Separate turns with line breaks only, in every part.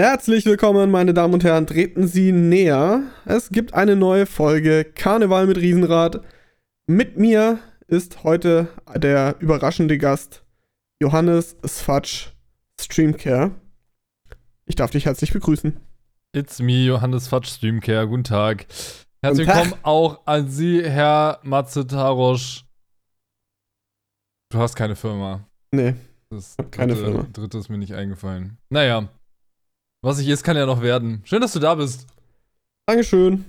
Herzlich willkommen, meine Damen und Herren. Treten Sie näher. Es gibt eine neue Folge Karneval mit Riesenrad. Mit mir ist heute der überraschende Gast Johannes Sfatsch Streamcare. Ich darf dich herzlich begrüßen.
It's me, Johannes Fatsch Streamcare. Guten Tag. Herzlich
Guten Tag.
willkommen auch an Sie, Herr Matze Tarosch. Du hast keine Firma.
Nee,
Das
keine
dritte,
Firma.
dritte ist mir nicht eingefallen. Naja. Was ich ist, kann ja noch werden. Schön, dass du da bist.
Dankeschön.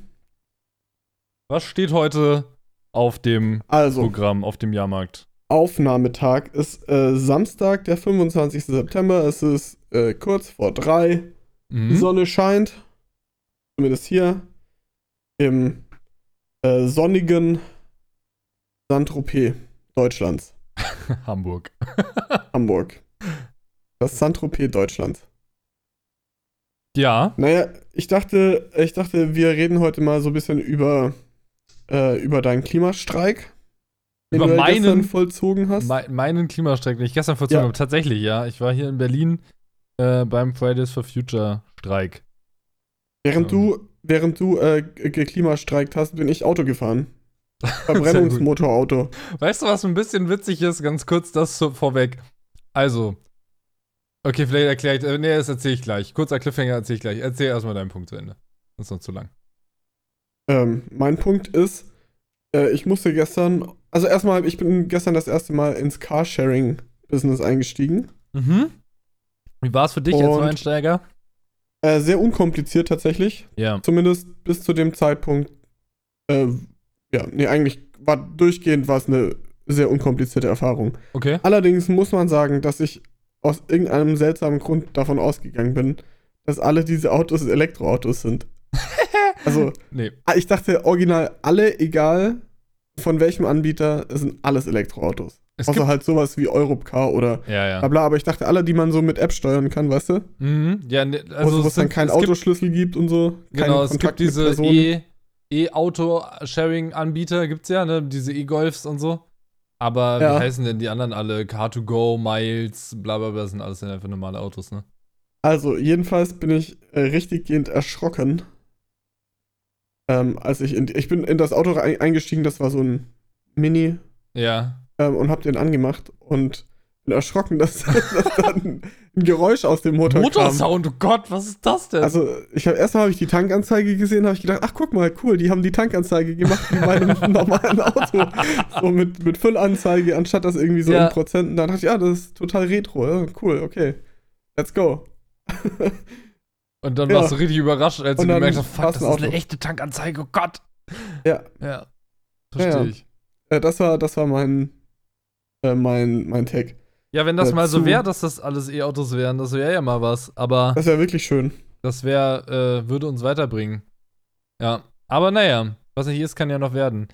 Was steht heute auf dem
Also,
Programm, auf dem Jahrmarkt?
Aufnahmetag ist äh, Samstag, der 25. September. Es ist äh, kurz vor drei. Die
Mhm.
Sonne scheint. Zumindest hier. Im äh, sonnigen Saint-Tropez Deutschlands.
Hamburg.
Hamburg. Das Saint-Tropez Deutschlands.
Ja.
Naja, ich dachte, ich dachte, wir reden heute mal so ein bisschen über, äh, über deinen Klimastreik, den
Über
du ja gestern
meinen-
vollzogen hast.
Me meinen Klimastreik, den ich gestern vollzogen
Ja.
habe. Tatsächlich, ja. Ich war hier in Berlin äh, beim Fridays for Future Streik.
während
ähm.
du, während du äh, geklimastreikt hast, bin ich Auto gefahren. Verbrennungsmotorauto.
Weißt du, was ein bisschen witzig ist? Ganz kurz das vorweg. Also, okay, vielleicht erkläre ich, äh, nee, das erzähle ich gleich. Kurzer Cliffhanger erzähle ich gleich. Erzähl erstmal deinen Punkt zu Ende. Das ist noch zu lang.
Ähm, mein Punkt ist, äh, ich musste gestern, also erstmal, ich bin gestern das erste Mal ins Carsharing-Business eingestiegen.
Mhm. Wie war es für dich als
Und-
Neueinsteiger?
Äh, sehr unkompliziert tatsächlich.
Ja.
Zumindest bis zu dem Zeitpunkt, äh, ja, nee, eigentlich war durchgehend war es eine sehr unkomplizierte Erfahrung.
Okay.
Allerdings muss man sagen, dass ich aus irgendeinem seltsamen Grund davon ausgegangen bin, dass alle diese Autos Elektroautos sind. also,
Nee.
ah, ich dachte original alle, egal von welchem Anbieter, sind alles Elektroautos.
Es
Außer halt sowas wie Europcar oder
ja, ja.
bla bla, aber ich dachte alle, die man so mit App steuern kann, weißt du?
Mhm. Ja, ne,
Also, wo
es
dann keinen
es gibt,
Autoschlüssel gibt und so.
Genau, es
Kontakt
gibt diese. E- E-Auto-Sharing-Anbieter, gibt's ja, ne? Diese E-Golfs und so. Aber
Ja.
wie heißen denn die anderen alle? Car2Go, Miles, bla bla bla, sind alles einfach normale Autos, ne?
Also, jedenfalls bin ich äh, richtiggehend erschrocken. Ähm, als ich in, ich bin in das Auto eingestiegen, das war so ein Mini
Ja.
ähm, und hab den angemacht und bin erschrocken, dass, dass dann ein Geräusch aus dem Motor kam.
Motorsound, oh Gott, was ist das denn?
Also, ich habe erstmal habe ich die Tankanzeige gesehen, habe ich gedacht, ach guck mal, cool, die haben die Tankanzeige gemacht wie bei einem normalen Auto. So mit, mit Füllanzeige, anstatt das irgendwie so
Ja.
in Prozenten. Dann dachte ich, ja, das ist total retro. Ja, cool, okay. Let's go.
und dann
ja.
warst du richtig überrascht, als du
Und dann
gemerkt hast, fuck, das ist eine echte Tankanzeige, oh Gott.
Ja.
Ja. Verstehe ich.
Äh, das war, das war mein, äh, mein, mein Tag.
Ja, wenn das
Dazu-
mal so wäre, dass das alles E-Autos wären, das wäre ja mal was. Aber
Das wäre wirklich schön.
das wäre, äh, würde uns weiterbringen. Ja. Aber naja, was nicht ist, kann ja noch werden.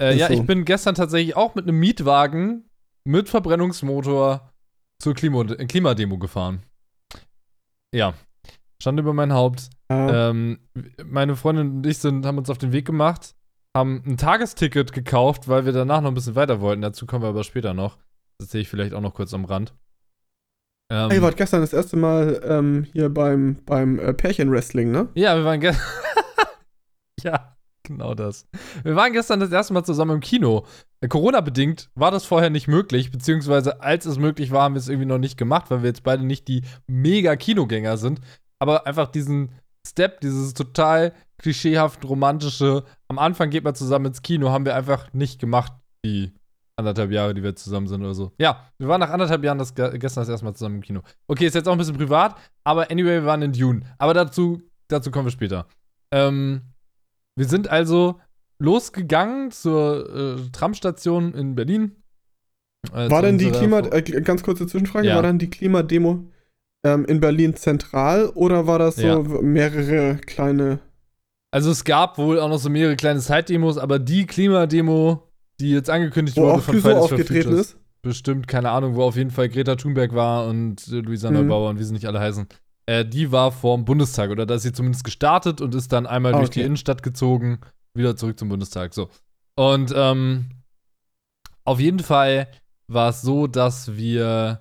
Äh, ja,
so.
ich bin gestern tatsächlich auch mit einem Mietwagen mit Verbrennungsmotor zur Klima äh, Klimademo gefahren. Ja. Stand über mein Haupt.
Ja.
Ähm, meine Freundin und ich sind, haben uns auf den Weg gemacht, haben ein Tagesticket gekauft, weil wir danach noch ein bisschen weiter wollten. Dazu kommen wir aber später noch. Das sehe ich vielleicht auch noch kurz am Rand. Ähm,
Ihr wart gestern das erste Mal ähm, hier beim, beim äh, Pärchenwrestling, ne?
ja, wir waren gestern. ja, genau das. Wir waren gestern das erste Mal zusammen im Kino. Äh, Corona-bedingt war das vorher nicht möglich, beziehungsweise als es möglich war, haben wir es irgendwie noch nicht gemacht, weil wir jetzt beide nicht die mega Kinogänger sind. Aber einfach diesen Step, dieses total klischeehaft romantische, am Anfang geht man zusammen ins Kino, haben wir einfach nicht gemacht, die anderthalb Jahre, die wir zusammen sind oder so. Ja, wir waren nach anderthalb Jahren das, ge- gestern das erste Mal zusammen im Kino. Okay, ist jetzt auch ein bisschen privat, aber anyway, wir waren in Dune. Aber dazu, dazu kommen wir später. Ähm, wir sind also losgegangen zur äh, Tramstation in Berlin. Äh,
War denn die Klima, äh, ganz kurze Zwischenfrage,
Ja.
war dann die Klimademo ähm, in Berlin zentral oder war das so
Ja.
mehrere kleine
Also es gab wohl auch noch so mehrere kleine Side-Demos, aber die Klimademo, die jetzt angekündigt
wo
wurde von Fridays for
aufgetreten
Futures,
ist?
bestimmt, keine Ahnung, wo auf jeden Fall Greta Thunberg war und äh, Luisa
Mhm.
Neubauer und wie sie nicht alle heißen. Äh, die war vorm Bundestag oder da ist sie zumindest gestartet und ist dann einmal
Ah,
durch
okay.
die Innenstadt gezogen, wieder zurück zum Bundestag. So. Und ähm, auf jeden Fall war es so, dass wir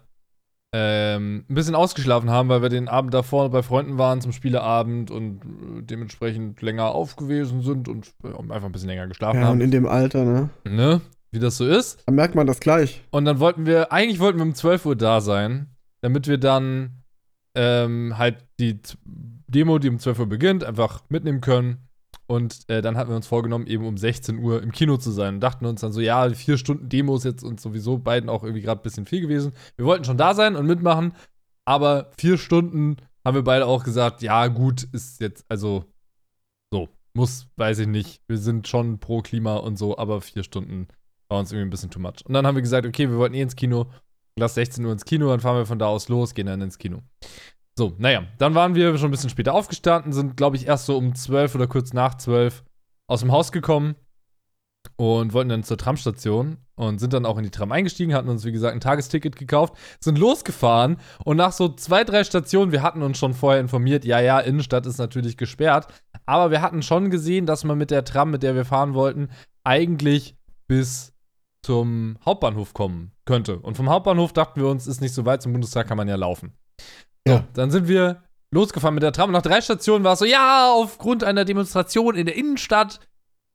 ähm, ein bisschen ausgeschlafen haben, weil wir den Abend davor bei Freunden waren zum Spieleabend und dementsprechend länger aufgewesen sind und äh, einfach ein bisschen länger geschlafen
Ja, und
haben.
in dem Alter, ne?
Ne? Wie das so ist.
Da merkt man das gleich.
Und dann wollten wir, eigentlich wollten wir um 12 Uhr da sein, damit wir dann ähm, halt die Demo, die um 12 Uhr beginnt, einfach mitnehmen können. Und äh, dann hatten wir uns vorgenommen, eben um 16 Uhr im Kino zu sein. Und dachten uns dann so, ja, vier Stunden Demo ist jetzt uns sowieso beiden auch irgendwie gerade ein bisschen viel gewesen. Wir wollten schon da sein und mitmachen, aber vier Stunden haben wir beide auch gesagt, ja, gut, ist jetzt, also so, muss, weiß ich nicht. Wir sind schon pro Klima und so, aber vier Stunden war uns irgendwie ein bisschen too much. Und dann haben wir gesagt, okay, wir wollten eh ins Kino. Lass 16 Uhr ins Kino, dann fahren wir von da aus los, gehen dann ins Kino. So, naja, dann waren wir schon ein bisschen später aufgestanden, sind, glaube ich, erst so um 12 oder kurz nach 12 aus dem Haus gekommen und wollten dann zur Tramstation und sind dann auch in die Tram eingestiegen, hatten uns, wie gesagt, ein Tagesticket gekauft, sind losgefahren und nach so zwei, drei Stationen, wir hatten uns schon vorher informiert, ja, ja, Innenstadt ist natürlich gesperrt, aber wir hatten schon gesehen, dass man mit der Tram, mit der wir fahren wollten, eigentlich bis zum Hauptbahnhof kommen könnte. Und vom Hauptbahnhof dachten wir uns, ist nicht so weit, zum Bundestag kann man ja laufen. So,
Ja.
dann sind wir losgefahren mit der Tram. Und nach drei Stationen war es so, ja, aufgrund einer Demonstration in der Innenstadt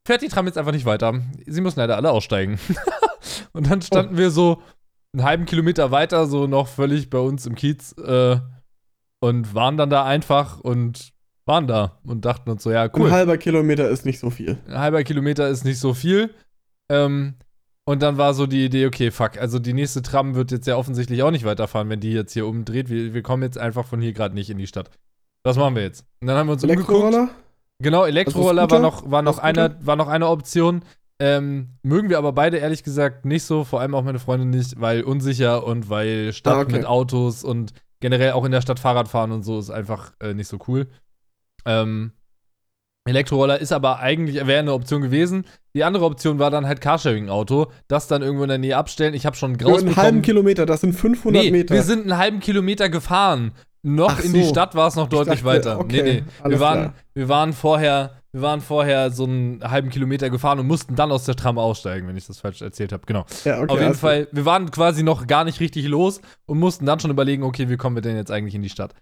fährt die Tram jetzt einfach nicht weiter. Sie müssen leider alle aussteigen. und dann standen wir so einen halben Kilometer weiter, so noch völlig bei uns im Kiez äh, und waren dann da einfach und waren da und dachten uns so, ja, cool
Ein halber Kilometer ist nicht so viel.
ein halber Kilometer ist nicht so viel. Ähm, und dann war so die Idee, okay, fuck, also die nächste Tram wird jetzt ja offensichtlich auch nicht weiterfahren, wenn die jetzt hier umdreht. Wir, wir kommen jetzt einfach von hier gerade nicht in die Stadt. Was machen wir jetzt? Und dann haben wir uns umgeguckt.
Elektroroller?
Genau, Elektroroller war
Scooter?
noch, war noch,
Also
eine, war noch eine Option. Ähm, mögen wir aber beide ehrlich gesagt nicht so, vor allem auch meine Freundin nicht, weil unsicher und weil Stadt
Ah, okay.
mit Autos und generell auch in der Stadt Fahrrad fahren und so ist einfach äh, nicht so cool. Ähm, Elektroroller ist aber eigentlich, wäre eine Option gewesen. Die andere Option war dann halt Carsharing-Auto, das dann irgendwo in der Nähe abstellen. Ich habe schon graus
einen halben. Kilometer, das sind 500
Nee,
Meter.
wir sind einen halben Kilometer gefahren. Noch
Ach
in die
so.
Stadt war es noch deutlich
dachte,
weiter.
okay,
nee, nee. Wir waren,
klar.
wir waren vorher, wir waren vorher so einen halben Kilometer gefahren und mussten dann aus der Tram aussteigen, wenn ich das falsch erzählt habe. Genau.
ja, okay,
Auf jeden. Fall, wir waren quasi noch gar nicht richtig los und mussten dann schon überlegen, okay, wie kommen wir denn jetzt eigentlich in die Stadt?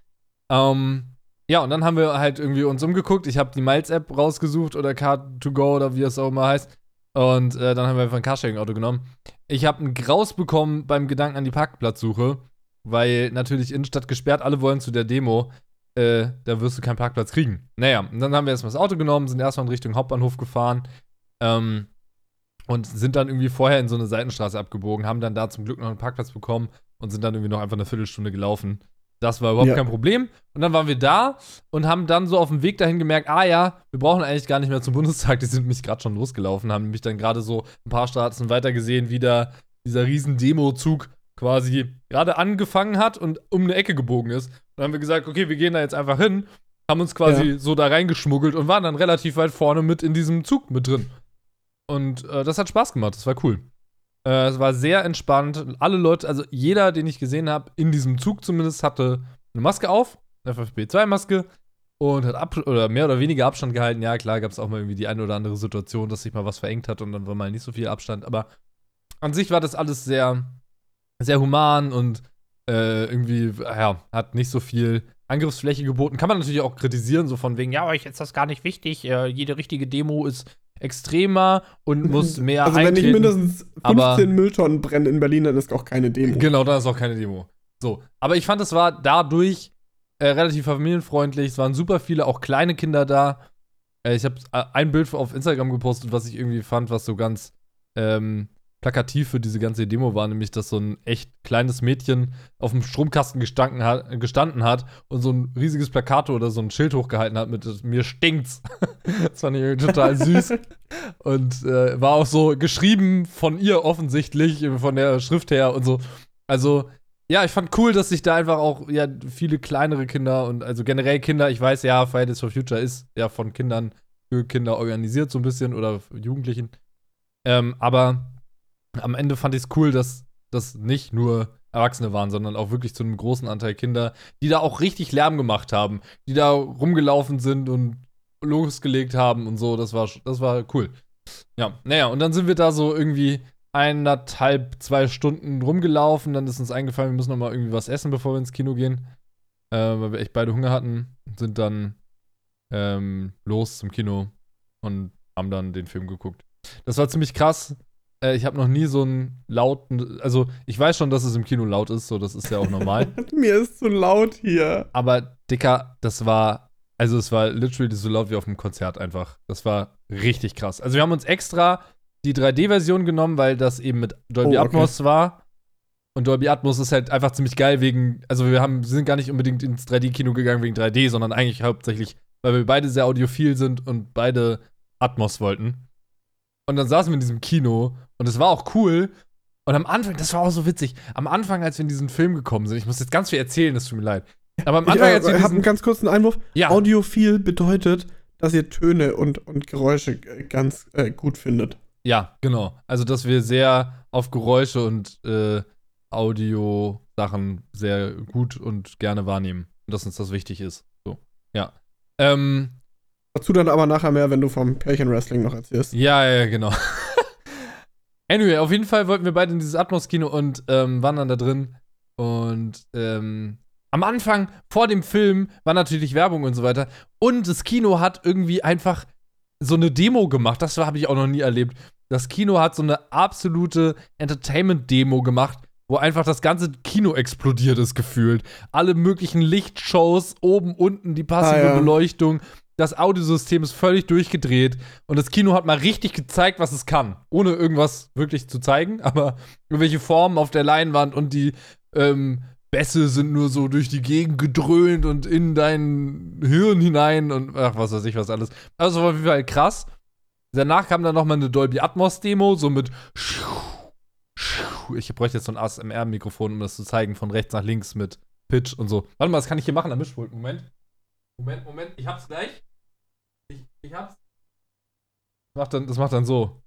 Ähm, ja, und dann haben wir halt irgendwie uns umgeguckt. Ich habe die Miles-App rausgesucht oder Car2Go oder wie es auch immer heißt. Und äh, dann haben wir einfach ein Carsharing-Auto genommen. Ich habe einen Graus bekommen beim Gedanken an die Parkplatzsuche, weil natürlich Innenstadt gesperrt, alle wollen zu der Demo. Äh, da wirst du keinen Parkplatz kriegen. Naja, und dann haben wir erstmal das Auto genommen, sind erstmal in Richtung Hauptbahnhof gefahren. Ähm, und sind dann irgendwie vorher in so eine Seitenstraße abgebogen, haben dann da zum Glück noch einen Parkplatz bekommen und sind dann irgendwie noch einfach eine Viertelstunde gelaufen. Das war überhaupt
Ja.
kein Problem. Und dann waren wir da und haben dann so auf dem Weg dahin gemerkt, ah ja, wir brauchen eigentlich gar nicht mehr zum Bundestag. Die sind mich gerade schon losgelaufen, haben mich dann gerade so ein paar Straßen weiter gesehen, wie da dieser riesen Demo-Zug quasi gerade angefangen hat und um eine Ecke gebogen ist. Dann haben wir gesagt, okay, wir gehen da jetzt einfach hin, haben uns quasi
Ja.
so da reingeschmuggelt und waren dann relativ weit vorne mit in diesem Zug mit drin. Und äh, das hat Spaß gemacht, das war cool. Äh, es war sehr entspannt. Alle Leute, also jeder, den ich gesehen habe, in diesem Zug zumindest, hatte eine Maske auf, eine FFP2-Maske und hat ab oder mehr oder weniger Abstand gehalten. Ja, klar, gab es auch mal irgendwie die eine oder andere Situation, dass sich mal was verengt hat und dann war mal nicht so viel Abstand. Aber an sich war das alles sehr, sehr human und äh, irgendwie, ja, hat nicht so viel Angriffsfläche geboten. Kann man natürlich auch kritisieren, so von wegen, ja, euch ist das gar nicht wichtig. Äh, jede richtige Demo ist extremer und muss mehr
Also, wenn nicht
eintreten.
mindestens 15
aber-
Mülltonnen brennen in Berlin, dann ist auch keine Demo.
Genau, dann ist auch keine Demo. So, aber ich fand, es war dadurch äh, relativ familienfreundlich. Es waren super viele, auch kleine Kinder da. Äh, ich habe äh, ein Bild auf Instagram gepostet, was ich irgendwie fand, was so ganz ähm, plakativ für diese ganze Demo war, nämlich, dass so ein echt kleines Mädchen auf dem Stromkasten gestanden hat, gestanden hat und so ein riesiges Plakat oder so ein Schild hochgehalten hat mit mir stinkt's. das fand ich total süß. Und äh, war auch so geschrieben von ihr offensichtlich, von der Schrift her und so. Also, ja, ich fand cool, dass sich da einfach auch ja, viele kleinere Kinder und also generell Kinder, ich weiß ja, Fridays for Future ist ja von Kindern für Kinder organisiert, so ein bisschen oder Jugendlichen. Ähm, aber am Ende fand ich es cool, dass das nicht nur Erwachsene waren, sondern auch wirklich zu einem großen Anteil Kinder, die da auch richtig Lärm gemacht haben, die da rumgelaufen sind und losgelegt haben und so. Das war, das war cool. Ja, naja, und dann sind wir da so irgendwie eineinhalb, zwei Stunden rumgelaufen. Dann ist uns eingefallen, wir müssen noch mal irgendwie was essen, bevor wir ins Kino gehen. Äh, weil wir echt beide Hunger hatten. Sind dann ähm, los zum Kino und haben dann den Film geguckt. Das war ziemlich krass. Äh, ich habe noch nie so einen lauten. Also, ich weiß schon, dass es im Kino laut ist, so, das ist ja auch normal.
Mir ist zu laut hier.
Aber, Dicker, das war. Also, es war literally so laut wie auf einem Konzert einfach. Das war richtig krass. Also, wir haben uns extra die 3D-Version genommen, weil das eben mit Dolby
Oh, okay.
Atmos war. Und Dolby Atmos ist halt einfach ziemlich geil wegen, also wir haben, sind gar nicht unbedingt ins 3D-Kino gegangen wegen 3D, sondern eigentlich hauptsächlich, weil wir beide sehr audiophil sind und beide Atmos wollten. Und dann saßen wir in diesem Kino und es war auch cool. Und am Anfang, das war auch so witzig, am Anfang, als wir in diesen Film gekommen sind, ich muss jetzt ganz viel erzählen, das tut mir leid. Aber am
Ich
Anfang, wir
äh, habe einen ganz kurzen Einwurf.
ja,
Audiophil bedeutet, dass ihr Töne und, und Geräusche äh, ganz äh, gut findet.
Ja, genau. Also, dass wir sehr auf Geräusche und äh, Audio-Sachen sehr gut und gerne wahrnehmen. Und dass uns das wichtig ist. So, ja. Ähm,
Dazu dann aber nachher mehr, wenn du vom Pärchenwrestling noch erzählst.
ja, ja, genau. anyway, auf jeden Fall wollten wir beide in dieses Atmos-Kino und ähm, waren dann da drin. Und ähm, am Anfang, vor dem Film, war natürlich Werbung und so weiter. Und das Kino hat irgendwie einfach so eine Demo gemacht. Das habe ich auch noch nie erlebt. Das Kino hat so eine absolute Entertainment-Demo gemacht, wo einfach das ganze Kino explodiert ist, gefühlt. Alle möglichen Lichtshows, oben, unten, die passive
Ah, ja.
Beleuchtung. Das Audiosystem ist völlig durchgedreht. Und das Kino hat mal richtig gezeigt, was es kann. Ohne irgendwas wirklich zu zeigen, aber irgendwelche Formen auf der Leinwand und die ähm, Bässe sind nur so durch die Gegend gedröhnt und in dein Hirn hinein und ach, was weiß ich, was alles. Also auf jeden Fall krass. Danach kam dann nochmal eine Dolby Atmos Demo, so mit ich bräuchte jetzt so ein ASMR-Mikrofon, um das zu zeigen, von rechts nach links mit Pitch und so. Warte mal, das kann ich hier machen am Mischpult. Moment. Moment, Moment, ich hab's gleich. Ich, ich hab's. Das macht dann, das macht dann so.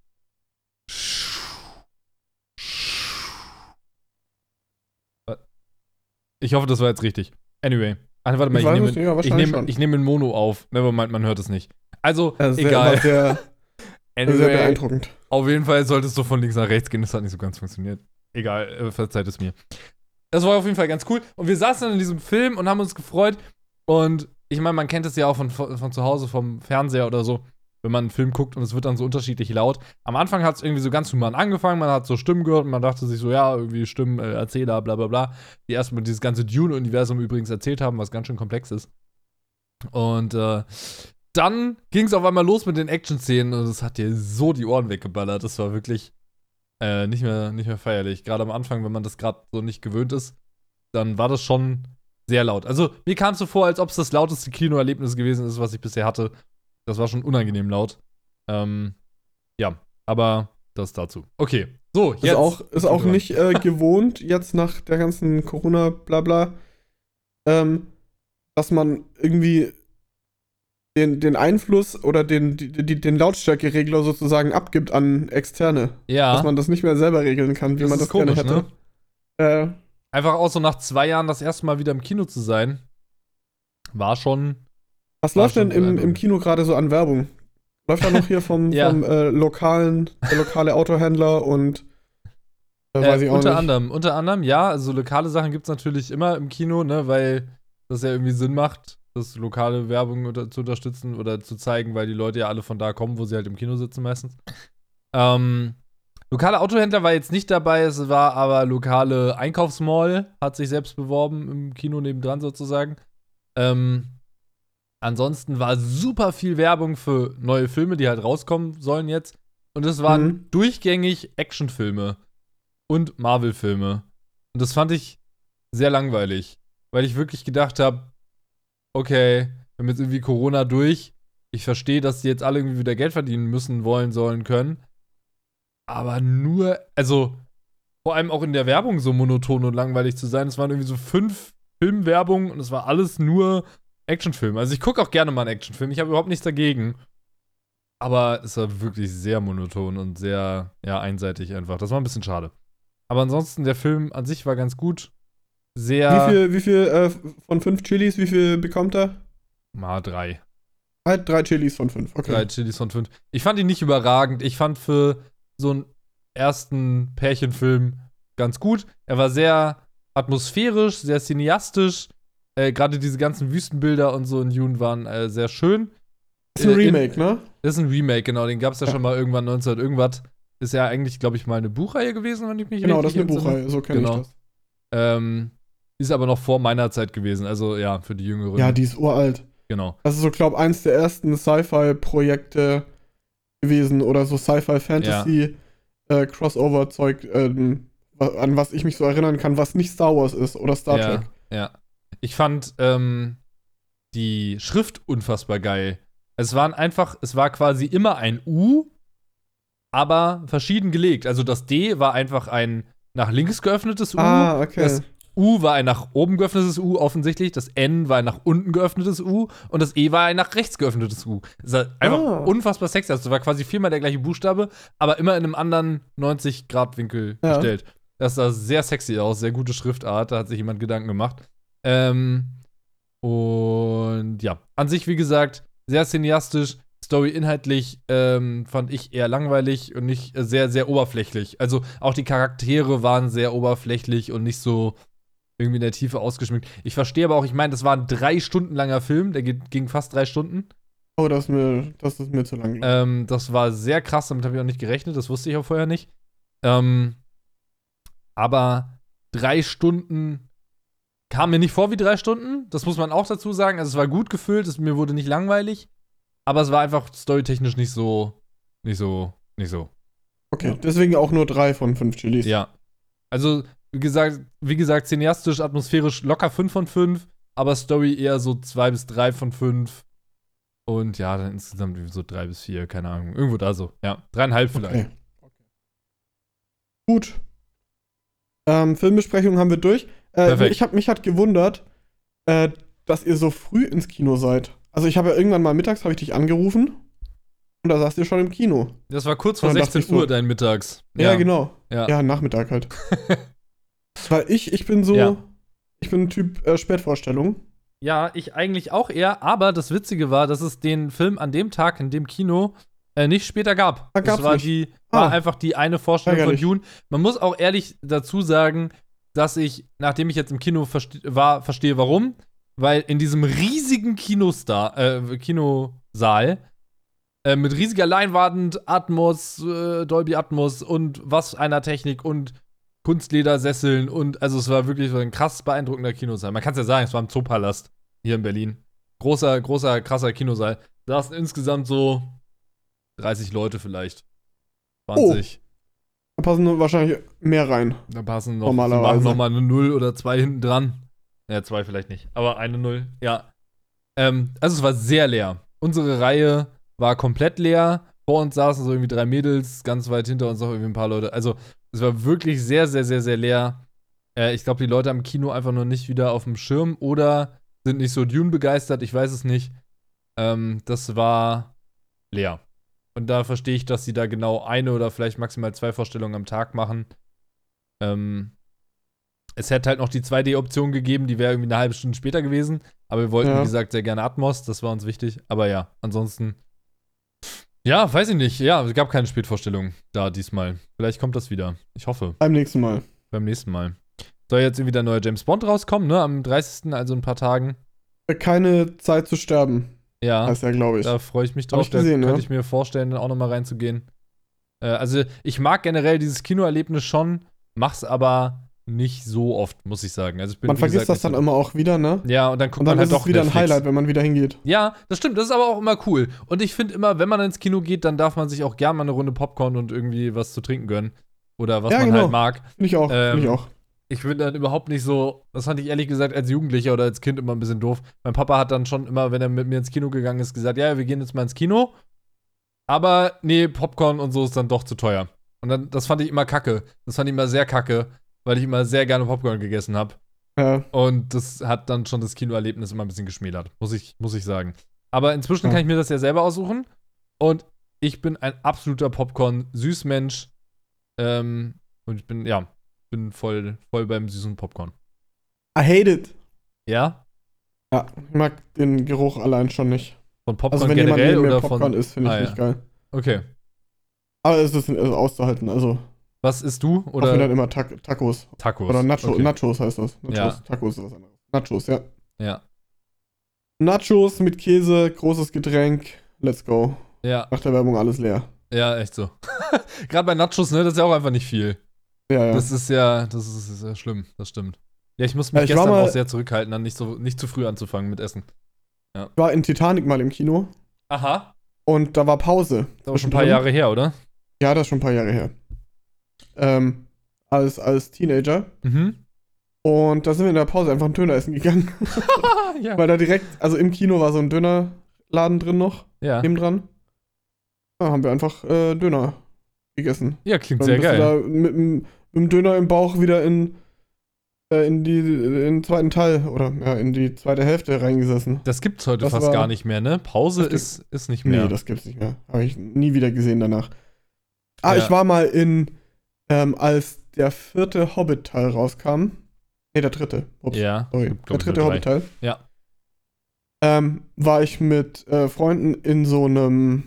Ich hoffe, das war jetzt richtig. Anyway. Ach, warte mal,
Ich
ich, nehme,
ja,
ich, nehme, ich nehme in Mono auf. Nevermind, man hört es nicht. Also,
sehr,
egal.
Sehr, sehr
Anyway,
beeindruckend.
auf jeden Fall solltest du von links nach rechts gehen. Das hat nicht so ganz funktioniert. Egal, äh, verzeiht es mir. Das war auf jeden Fall ganz cool. Und wir saßen dann in diesem Film und haben uns gefreut. Und ich meine, man kennt es ja auch von, von zu Hause, vom Fernseher oder so, wenn man einen Film guckt und es wird dann so unterschiedlich laut. Am Anfang hat es irgendwie so ganz human angefangen. Man hat so Stimmen gehört und man dachte sich so, ja, irgendwie Stimmen, äh, Erzähler, bla bla bla. Die erstmal dieses ganze Dune-Universum übrigens erzählt haben, was ganz schön komplex ist. Und äh, dann ging es auf einmal los mit den Action-Szenen und es hat dir so die Ohren weggeballert. Das war wirklich äh, nicht, mehr, nicht mehr feierlich. Gerade am Anfang, wenn man das gerade so nicht gewöhnt ist, dann war das schon sehr laut. Also mir kam es so vor, als ob es das lauteste Kinoerlebnis gewesen ist, was ich bisher hatte. Das war schon unangenehm laut. Ähm, ja, aber das dazu. Okay, so, jetzt.
Ist auch, ist auch nicht äh, gewohnt, jetzt nach der ganzen Corona-Blabla, ähm, dass man irgendwie den, den Einfluss oder den, die, die, den Lautstärkeregler sozusagen abgibt an Externe.
Ja,
Dass man das nicht mehr selber regeln kann, wie
das
man das gerne
komisch,
hätte.
ne?
Äh,
Einfach auch so nach zwei Jahren das erste Mal wieder im Kino zu sein, war schon.
Was läuft denn im, im. Kino gerade so an Werbung? Läuft da noch hier vom,
Ja.
vom äh, lokalen, der lokale Autohändler und äh, weiß ich auch
unter
nicht.
anderem, unter anderem, ja, also lokale Sachen gibt es natürlich immer im Kino, ne, weil das ja irgendwie Sinn macht, das lokale Werbung unter, zu unterstützen oder zu zeigen, weil die Leute ja alle von da kommen, wo sie halt im Kino sitzen meistens. Ähm, lokale Autohändler war jetzt nicht dabei, es war aber lokale Einkaufsmall, hat sich selbst beworben im Kino nebendran sozusagen. Ähm, ansonsten war super viel Werbung für neue Filme, die halt rauskommen sollen jetzt. Und es waren
Mhm.
durchgängig Actionfilme und Marvel-Filme. Und das fand ich sehr langweilig, weil ich wirklich gedacht habe, okay, wir haben jetzt irgendwie Corona durch. Ich verstehe, dass die jetzt alle irgendwie wieder Geld verdienen müssen, wollen, sollen, können. Aber nur, also vor allem auch in der Werbung so monoton und langweilig zu sein. Es waren irgendwie so fünf Filmwerbungen und es war alles nur Actionfilme. Also ich gucke auch gerne mal einen Actionfilm. Ich habe überhaupt nichts dagegen. Aber es war wirklich sehr monoton und sehr, ja, einseitig einfach. Das war ein bisschen schade. Aber ansonsten, der Film an sich war ganz gut. Sehr.
Wie viel, wie viel äh, von fünf Chilis, wie viel bekommt er?
Mal drei.
Halt drei Chilis von fünf, okay.
Drei Chilis von fünf. Ich fand ihn nicht überragend. Ich fand für so einen ersten Pärchenfilm ganz gut. Er war sehr atmosphärisch, sehr cineastisch. Äh, Gerade diese ganzen Wüstenbilder und so in Dune waren äh, sehr schön.
ist ein
Äh, in-
Remake, ne?
Das ist ein Remake, genau. Den gab es ja,
Ja.
schon mal irgendwann 1900 irgendwas. Ist ja eigentlich, glaube ich, mal eine Buchreihe gewesen, wenn ich mich
Genau, das ist
richtig
eine. Buchreihe, so kenne
Genau.
ich das.
Ähm, ist aber noch vor meiner Zeit gewesen. Also ja, für die Jüngeren.
Ja, die ist uralt.
genau.
Das ist so, glaube eins der ersten Sci-Fi-Projekte gewesen oder so Sci-Fi-Fantasy äh, Crossover-Zeug, ähm, an was ich mich so erinnern kann, was nicht Star Wars ist oder Star
ja,
Trek.
Ja. Ich fand ähm, die Schrift unfassbar geil. Es waren einfach, es war quasi immer ein U, aber verschieden gelegt. Also das D war einfach ein nach links geöffnetes U.
Ah, okay.
Das U war ein nach oben geöffnetes U offensichtlich, das N war ein nach unten geöffnetes U und das E war ein nach rechts geöffnetes U. Das ist einfach
Ah.
unfassbar sexy. Also war quasi viermal der gleiche Buchstabe, aber immer in einem anderen 90-Grad-Winkel
Ja.
gestellt. Das sah sehr sexy aus, sehr gute Schriftart, da hat sich jemand Gedanken gemacht. Ähm, und ja, an sich, wie gesagt, sehr cineastisch. Story inhaltlich ähm, fand ich eher langweilig und nicht äh, sehr, sehr oberflächlich. Also auch die Charaktere waren sehr oberflächlich und nicht so irgendwie in der Tiefe ausgeschmückt. Ich verstehe aber auch, ich meine, das war ein drei Stunden langer Film, der ging fast drei Stunden.
oh, das ist mir, das ist mir zu lang.
Ähm, das war sehr krass, damit habe ich auch nicht gerechnet, das wusste ich auch vorher nicht. Ähm, aber drei Stunden kam mir nicht vor wie drei Stunden, das muss man auch dazu sagen. Also es war gut gefüllt, es, mir wurde nicht langweilig, aber es war einfach storytechnisch nicht so, nicht so, nicht so.
okay,
ja.
deswegen auch nur drei von fünf Chilis.
Ja. Also, wie gesagt, wie gesagt, cineastisch, atmosphärisch locker 5 von 5, aber Story eher so 2 bis 3 von 5. Und ja, dann insgesamt so 3 bis 4, keine Ahnung. Irgendwo da so. Ja, dreieinhalb vielleicht.
Okay. Gut. Ähm, Filmbesprechung haben wir durch. Äh, ich hab, mich hat gewundert, äh, dass ihr so früh ins Kino seid. Also ich habe ja irgendwann mal mittags habe ich dich angerufen und da saßt ihr schon im Kino.
Das war kurz vor
Und dann dachte
16
ich so-
Uhr dein Mittags.
Ja, genau.
Ja.
Ja, Nachmittag halt. Weil ich, ich bin so,
Ja.
ich bin Typ äh, Spätvorstellung.
Ja, ich eigentlich auch eher, aber das Witzige war, dass es den Film an dem Tag in dem Kino äh, nicht später gab.
Ah,
das war
nicht.
die war
Ah.
einfach die eine Vorstellung von Dune. Man muss auch ehrlich dazu sagen, dass ich, nachdem ich jetzt im Kino verste war, verstehe, warum. Weil in diesem riesigen Kinostar, äh, Kinosaal äh, mit riesiger Leinwand, Atmos, äh, Dolby Atmos und was einer Technik und Kunstledersesseln und also es war wirklich so ein krass beeindruckender Kinosaal. Man kann es ja sagen, es war im Zoopalast hier in Berlin. Großer, großer, krasser Kinosaal. Da saßen insgesamt so 30 Leute vielleicht. 20.
Da passen wahrscheinlich mehr rein.
Da passen noch,
Normalerweise.
noch mal eine Null oder zwei hinten dran. Ja, zwei vielleicht nicht, aber eine Null, ja. Ähm, also es war sehr leer. Unsere Reihe war komplett leer. Vor uns saßen so irgendwie drei Mädels, ganz weit hinter uns noch irgendwie ein paar Leute. Also es war wirklich sehr, sehr, sehr, sehr leer. Äh, ich glaube, die Leute am Kino einfach nur nicht wieder auf dem Schirm oder sind nicht so Dune begeistert, ich weiß es nicht. Ähm, das war leer. Und da verstehe ich, dass sie da genau eine oder vielleicht maximal zwei Vorstellungen am Tag machen. Ähm, es hätte halt noch die 2D-Option gegeben, die wäre irgendwie eine halbe Stunde später gewesen. Aber wir wollten,
Ja.
wie gesagt, sehr gerne Atmos, das war uns wichtig. Aber ja, ansonsten. Ja, weiß ich nicht. Ja, es gab keine Spätvorstellung da diesmal. Vielleicht kommt das wieder. Ich hoffe.
Beim nächsten Mal.
Beim nächsten Mal. Soll jetzt irgendwie der neue James Bond rauskommen, ne? Am 30., also in ein paar Tagen.
Keine Zeit zu sterben,
Ja.
heißt ja, glaube ich.
Da freue ich mich drauf.
ich gesehen,
da könnte
ja.
ich mir vorstellen, dann auch nochmal reinzugehen. Äh, also, ich mag generell dieses Kinoerlebnis schon, mach's aber nicht so oft, muss ich sagen. Also ich bin,
man vergisst
gesagt,
das dann
so-
immer auch wieder, ne?
Ja, und dann guckt
Und dann
man halt
ist
doch
es wieder
Netflix.
ein Highlight, wenn man wieder hingeht.
Ja, das stimmt. Das ist aber auch immer cool. Und ich finde immer, wenn man ins Kino geht, dann darf man sich auch gern mal eine Runde Popcorn und irgendwie was zu trinken gönnen. Oder was
Ja,
man
genau.
halt mag.
Finde ich auch,
Ähm,
ich auch.
Ich bin dann überhaupt nicht so, das fand ich ehrlich gesagt als Jugendlicher oder als Kind immer ein bisschen doof. Mein Papa hat dann schon immer, wenn er mit mir ins Kino gegangen ist, gesagt, ja, wir gehen jetzt mal ins Kino. Aber nee, Popcorn und so ist dann doch zu teuer. Und dann, das fand ich immer kacke. Das fand ich immer sehr kacke, weil ich immer sehr gerne Popcorn gegessen habe.
Ja.
Und das hat dann schon das Kinoerlebnis immer ein bisschen geschmälert, muss ich, muss ich sagen. Aber inzwischen
Ja.
kann ich mir das ja selber aussuchen. Und ich bin ein absoluter Popcorn-Süßmensch. Ähm, und ich bin, ja, bin voll, voll beim süßen Popcorn.
I hate it.
Ja?
Ja, ich mag den Geruch allein schon nicht.
Von Popcorn
Also wenn jemand
generell
neben mir
oder
Popcorn
von.
isst, finde ich
Ah,
nicht
ja.
geil.
Okay.
Aber es ist also auszuhalten, also
Was isst du?
Oder wir dann immer Ta Tacos.
Tacos?
Oder Nacho
Okay.
Nachos heißt das. Nachos.
Ja.
Tacos ist was anderes. Nachos, ja.
Ja.
Nachos mit Käse, großes Getränk. Let's go.
Ja,
Nach der Werbung alles leer.
ja, echt so. Gerade bei Nachos, ne, das ist ja auch einfach nicht viel.
Ja, ja.
Das ist ja, das ist, ist ja schlimm, das stimmt. Ja, ich muss mich
Ja, ich
gestern
mal-
auch sehr zurückhalten, dann nicht so nicht zu früh anzufangen mit Essen.
ich war in Titanic mal im Kino
Aha.
und da war Pause.
Das war schon ein paar. Jahre her, oder?
Ja, das ist schon ein paar Jahre her. Ähm, als, als Teenager.
Mhm.
Und da sind wir in der Pause einfach einen Döner essen gegangen.
ja.
Weil da direkt, also im Kino war so ein Dönerladen drin noch,
Ja.
nebendran. Da haben wir einfach äh, Döner gegessen.
ja, klingt
Dann
sehr
bist
geil.
du da mit, dem- mit dem Döner im Bauch wieder in, äh, in, die, in den zweiten Teil oder ja, in die zweite Hälfte reingesessen.
Das gibt's heute
Das
fast
war-
gar nicht mehr, ne? Pause
gibt-
ist, ist nicht mehr.
Nee, das gibt's nicht mehr. Habe ich nie wieder gesehen danach. Ah,
Ja.
ich war mal in, ähm, als der vierte Hobbit-Teil rauskam. Nee, der dritte. Ups,
ja.
sorry.
gibt,
Der dritte. Hobbit-Teil.
Ja.
Ähm, war ich mit äh, Freunden in so einem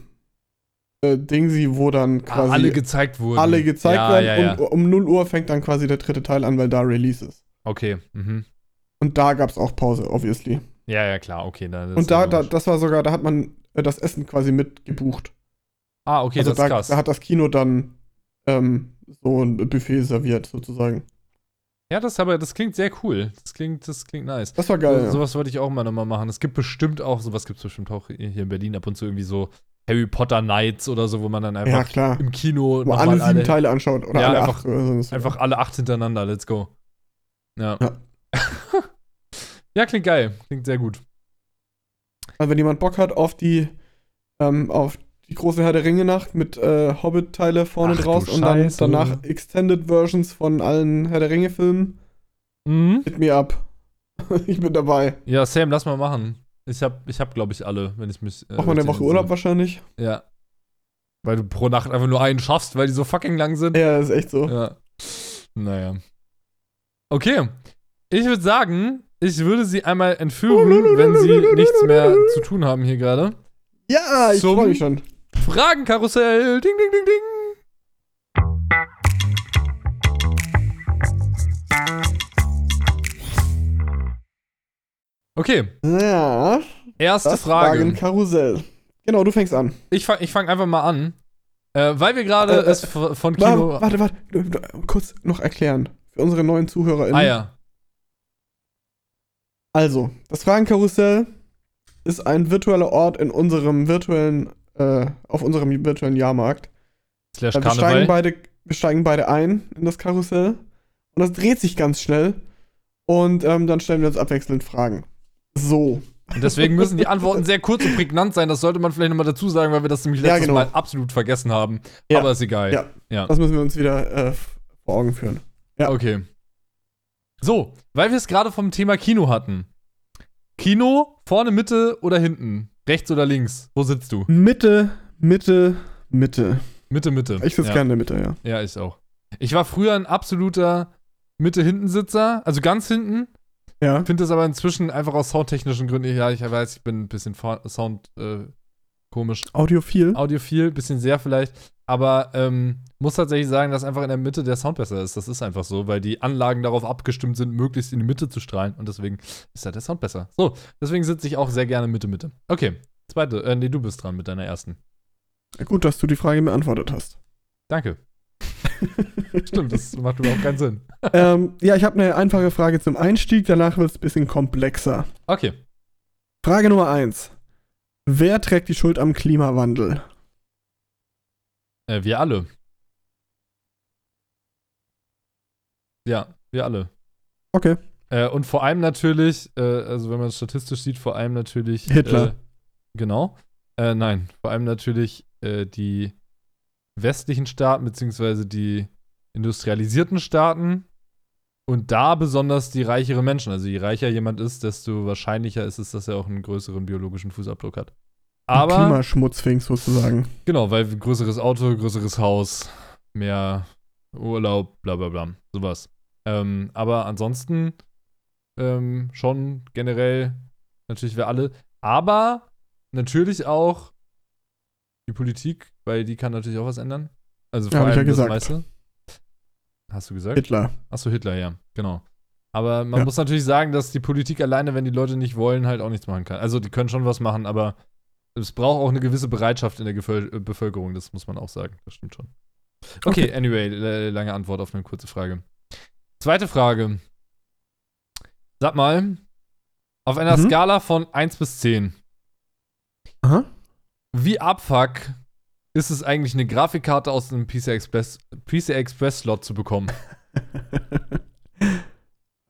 äh, Dingsi, wo dann
Ah,
quasi
alle gezeigt wurden.
alle gezeigt
ja,
werden.
Ja, ja.
Und um 0 Uhr fängt dann quasi der dritte Teil an, weil da Release ist.
Okay. Mhm.
Und da gab's auch Pause, obviously.
Ja, ja, klar, okay.
Und da, da, das war sogar, da hat man äh, das Essen quasi mitgebucht.
ah, okay,
also
das
da,
ist krass.
da hat das Kino dann ähm, so ein Buffet serviert, sozusagen.
ja, das aber, das klingt sehr cool. Das klingt, das klingt nice.
Das war geil.
So,
ja.
sowas wollte ich auch mal nochmal machen. Es gibt bestimmt auch, sowas gibt es bestimmt auch hier in Berlin ab und zu irgendwie so Harry Potter Nights oder so, wo man dann
Ja,
einfach
klar.
im Kino
Wo alle sieben
alle,
Teile anschaut. Oder
Ja,
alle
einfach-
acht. Oder so.
Einfach alle acht hintereinander. Let's go. Ja.
Ja.
ja, klingt geil. Klingt sehr gut.
Also wenn jemand Bock hat auf die, ähm, auf die große Herr der Ringe-Nacht mit äh, Hobbit-Teile vorne
Ach
draus und dann danach Extended Versions von allen Herr der Ringe-Filmen,
Mhm.
hit me up. ich bin dabei.
Ja, Sam, lass mal machen. Ich hab, ich hab glaube ich, alle, wenn ich mich. Äh,
Mach mal eine Woche Urlaub wahrscheinlich.
Ja. Weil du pro Nacht einfach nur einen schaffst, weil die so fucking lang sind.
Ja, ist echt so.
Ja. Naja. Okay. Ich würde sagen, ich würde sie einmal entführen, wenn sie nichts mehr zu tun haben hier gerade.
Ja, ich freue mich schon.
Fragenkarussell. Ding, ding, ding, ding. Okay,
Ja,
erste
das
Frage.
Fragenkarussell. Genau, du fängst an.
Ich fange ich fang einfach mal an. Äh, weil wir gerade
Äh, äh,
es von Kino.
Warte, warte, Kurz noch erklären. Für unsere neuen ZuhörerInnen.
ah ja.
Also, das Fragenkarussell ist ein virtueller Ort in unserem virtuellen, äh, auf unserem virtuellen Jahrmarkt.
Slash
Äh, Wir steigen, beide, wir steigen beide ein in das Karussell und das dreht sich ganz schnell und ähm, dann stellen wir uns abwechselnd Fragen. So.
Und deswegen müssen die Antworten sehr kurz und prägnant sein. Das sollte man vielleicht nochmal dazu sagen, weil wir das nämlich
Ja,
letztes
genau.
Mal absolut vergessen haben.
Ja.
Aber ist egal.
Ja.
ja.
Das müssen wir uns wieder äh, vor Augen führen. Ja.
Okay. So, weil wir es gerade vom Thema Kino hatten. Kino, vorne, Mitte oder hinten? Rechts oder links? Wo sitzt du?
Mitte, Mitte, Mitte.
Mitte, Mitte.
Ich sitze
ja.
gerne in der Mitte, ja.
Ja, ich auch. Ich war früher ein absoluter Mitte-Hinten-Sitzer, also ganz hinten.
Ja.
Finde es aber inzwischen einfach aus soundtechnischen Gründen, ja, ich weiß, ich bin ein bisschen Sound äh, komisch.
Audiophil.
Audiophil, bisschen sehr vielleicht, aber ähm, muss tatsächlich sagen, dass einfach in der Mitte der Sound besser ist. Das ist einfach so, weil die Anlagen darauf abgestimmt sind, möglichst in die Mitte zu strahlen und deswegen ist da der Sound besser. So, deswegen sitze ich auch sehr gerne Mitte, Mitte. Okay, zweite, äh, nee, du bist dran mit deiner ersten.
Gut, dass du die Frage beantwortet hast.
Danke. Stimmt, das macht überhaupt keinen Sinn.
ähm, ja, ich habe eine einfache Frage zum Einstieg, danach wird es ein bisschen komplexer.
Okay.
Frage Nummer 1. Wer trägt die Schuld am Klimawandel?
Äh, wir alle. Ja, wir alle.
Okay.
Äh, und vor allem natürlich, äh, also wenn man es statistisch sieht, vor allem natürlich.
Hitler.
Äh, genau. Äh, nein, vor allem natürlich äh, die westlichen Staaten, beziehungsweise die industrialisierten Staaten. Und da besonders die reicheren Menschen. Also je reicher jemand ist, desto wahrscheinlicher ist es, dass er auch einen größeren biologischen Fußabdruck hat. Aber.
Klimaschmutzfink sozusagen.
Genau, weil größeres Auto, größeres Haus, mehr Urlaub, bla bla bla. Sowas. Ähm, aber ansonsten ähm, schon generell natürlich wir alle. Aber natürlich auch die Politik, weil die kann natürlich auch was ändern. Also vor
Ja, hab ich
allem
ja
das
gesagt.
meiste. hast du gesagt?
Hitler.
Achso, Hitler, ja, genau. Aber man
Ja.
muss natürlich sagen, dass die Politik alleine, wenn die Leute nicht wollen, halt auch nichts machen kann. Also die können schon was machen, aber es braucht auch eine gewisse Bereitschaft in der Geföl äh, Bevölkerung, das muss man auch sagen. Das stimmt schon. Okay,
Okay.
anyway, lange Antwort auf eine kurze Frage. Zweite Frage. Sag mal, auf einer
Mhm.
Skala von 1 bis 10,
Aha.
Wie abfuck ist es eigentlich, eine Grafikkarte aus einem PCI Express, PCI Express Slot zu bekommen?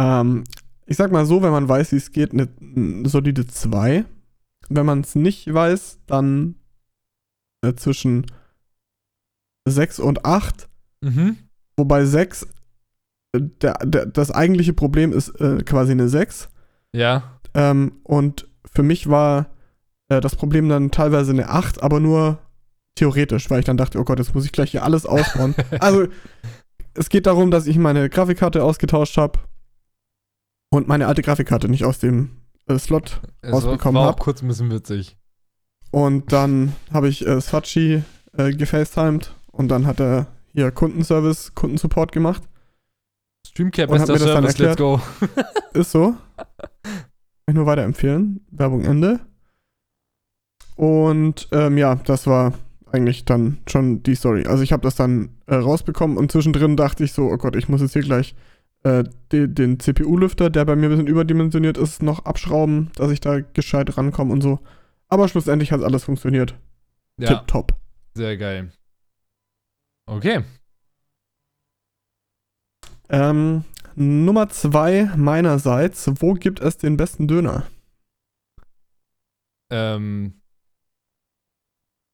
ähm, ich sag mal so, wenn man weiß, wie es geht, eine, eine solide 2. Wenn man es nicht weiß, dann äh, zwischen 6 und 8.
Mhm.
Wobei 6, äh, der, der, das eigentliche Problem ist äh, quasi eine 6.
Ja.
Ähm, und für mich war äh, das Problem dann teilweise eine 8, aber nur theoretisch, weil ich dann dachte, oh Gott, jetzt muss ich gleich hier alles ausbauen. also, es geht darum, dass ich meine Grafikkarte ausgetauscht habe und meine alte Grafikkarte nicht aus dem äh, Slot.
Es
Rausbekommen
war auch
hab.
kurz ein bisschen witzig.
Und dann habe ich äh, Sachi äh, gefacetimed und dann hat er hier Kundenservice, Kundensupport gemacht.
Streamcap ist
das
Service, let's go.
Ist so. Kann ich nur weiterempfehlen. Werbung Ende. Und ähm, ja, das war eigentlich dann schon die Story. Also ich habe das dann äh, rausbekommen und zwischendrin dachte ich so, oh Gott, ich muss jetzt hier gleich äh, de, den CPU-Lüfter, der bei mir ein bisschen überdimensioniert ist, noch abschrauben, dass ich da gescheit rankomme und so. Aber schlussendlich hat alles funktioniert.
Ja,
Tipptopp.
sehr geil. Okay.
Ähm, Nummer zwei meinerseits. Wo gibt es den besten Döner?
Ähm,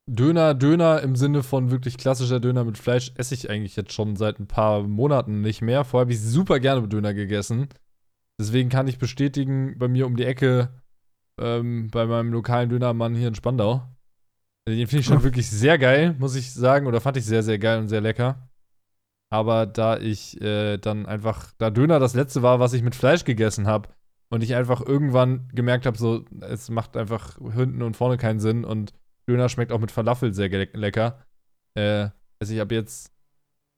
Döner, Döner im Sinne von wirklich klassischer Döner mit Fleisch esse ich eigentlich jetzt schon seit ein paar Monaten nicht mehr. Vorher habe ich super gerne Döner gegessen. Deswegen kann ich bestätigen, bei mir um die Ecke, ähm, bei meinem lokalen Dönermann hier in Spandau. Den finde ich schon wirklich sehr geil, muss ich sagen. Oder fand ich sehr, sehr geil und sehr lecker. Aber da ich äh, dann einfach, da Döner das letzte war, was ich mit Fleisch gegessen habe, und ich einfach irgendwann gemerkt habe, so, es macht einfach hinten und vorne keinen Sinn und Döner schmeckt auch mit Falafel sehr ge- lecker. Äh, also ich habe jetzt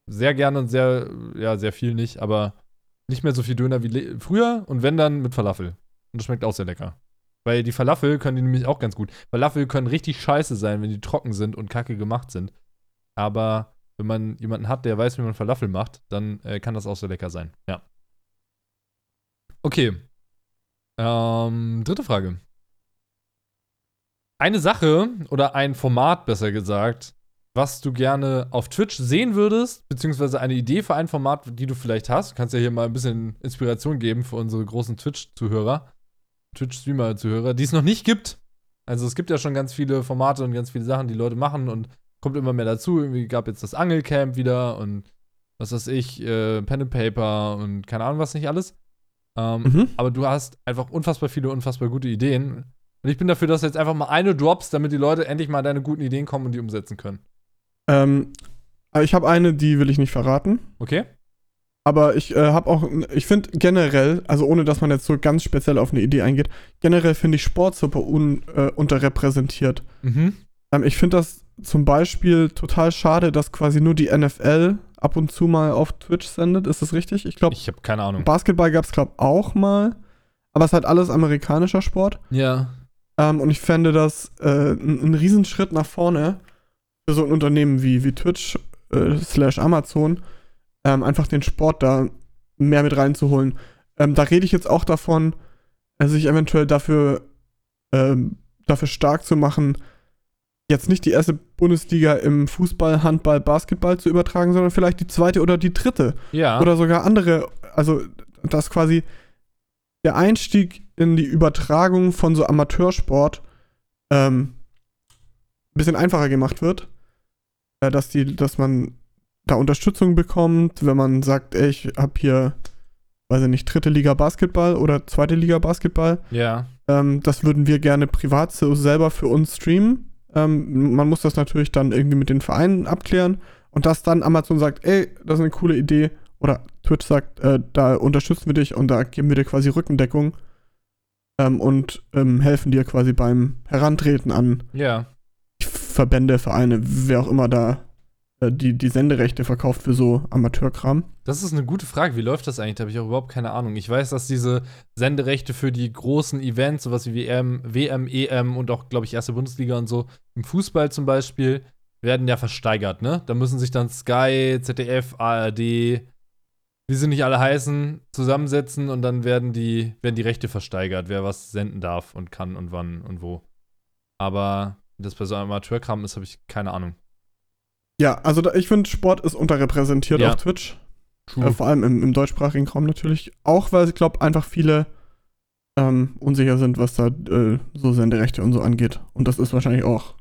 sehr gerne und sehr, ja, sehr viel nicht, aber nicht mehr so viel Döner wie le- früher und wenn dann mit Falafel. Und das schmeckt auch sehr lecker. Weil die Falafel können die nämlich auch ganz gut. Falafel können richtig scheiße sein, wenn die trocken sind und kacke gemacht sind. Aber wenn man jemanden hat, der weiß, wie man Falafel macht, dann äh, kann das auch sehr lecker sein. Ja. Okay. Ähm, dritte Frage. Eine Sache oder ein Format, besser gesagt, was du gerne auf Twitch sehen würdest, beziehungsweise eine Idee für ein Format, die du vielleicht hast. Du kannst ja hier mal ein bisschen Inspiration geben für unsere großen Twitch-Zuhörer, Twitch-Streamer-Zuhörer, die es noch nicht gibt. Also es gibt ja schon ganz viele Formate und ganz viele Sachen, die Leute machen und kommt immer mehr dazu. Irgendwie gab jetzt das Angelcamp wieder und was weiß ich, äh, Pen and Paper und keine Ahnung was nicht alles. Ähm,
Mhm.
aber du hast einfach unfassbar viele, unfassbar gute Ideen. Und ich bin dafür, dass du jetzt einfach mal eine drops, damit die Leute endlich mal deine guten Ideen kommen und die umsetzen können.
Ähm, ich habe eine, die will ich nicht verraten.
Okay?
Aber ich äh, habe auch, ich finde generell, also ohne dass man jetzt so ganz speziell auf eine Idee eingeht, generell finde ich Sport super un, äh, unterrepräsentiert.
Mhm.
Ähm, ich finde das zum Beispiel total schade, dass quasi nur die NFL ab und zu mal auf Twitch sendet. Ist das richtig? Ich glaube,
Ich habe keine Ahnung.
Basketball gab es, glaube auch mal. Aber es ist halt alles amerikanischer Sport.
Ja.
Ähm, und ich fände das äh, ein, ein Riesenschritt nach vorne für so ein Unternehmen wie, wie Twitch äh, slash Amazon, ähm, einfach den Sport da mehr mit reinzuholen. Ähm, da rede ich jetzt auch davon, äh, sich eventuell dafür, ähm, dafür stark zu machen, jetzt nicht die erste Bundesliga im Fußball, Handball, Basketball zu übertragen, sondern vielleicht die zweite oder die dritte.
Ja.
Oder sogar andere, also dass quasi der Einstieg in die Übertragung von so Amateursport ähm, ein bisschen einfacher gemacht wird. Äh, dass, die, dass man da Unterstützung bekommt, wenn man sagt, ey, ich habe hier, weiß ich nicht, dritte Liga Basketball oder zweite Liga Basketball.
ja.
Ähm, das würden wir gerne privat so selber für uns streamen. Ähm, man muss das natürlich dann irgendwie mit den Vereinen abklären. Und dass dann Amazon sagt, ey, das ist eine coole Idee. Oder Twitch sagt, äh, da unterstützen wir dich und da geben wir dir quasi Rückendeckung. Ähm, und ähm, helfen dir quasi beim Herantreten an
Ja.
Verbände, Vereine, wer auch immer da äh, die, die Senderechte verkauft für so Amateurkram.
Das ist eine gute Frage. Wie läuft das eigentlich? Da habe ich auch überhaupt keine Ahnung. Ich weiß, dass diese Senderechte für die großen Events, sowas wie WM, WM EM und auch, glaube ich, erste Bundesliga und so, im Fußball zum Beispiel, werden ja versteigert, ne? Da müssen sich dann Sky, ZDF, ARD, wie sie nicht alle heißen, zusammensetzen und dann werden die, werden die Rechte versteigert, wer was senden darf und kann und wann und wo. Aber das bei so einem Amateurkram ist, habe ich keine Ahnung.
Ja, also da, ich finde, Sport ist unterrepräsentiert
Ja.
auf Twitch. Äh, vor allem im, im deutschsprachigen Raum natürlich. Auch weil ich glaube, einfach viele ähm, unsicher sind, was da äh, so Senderechte und so angeht. Und das ist wahrscheinlich auch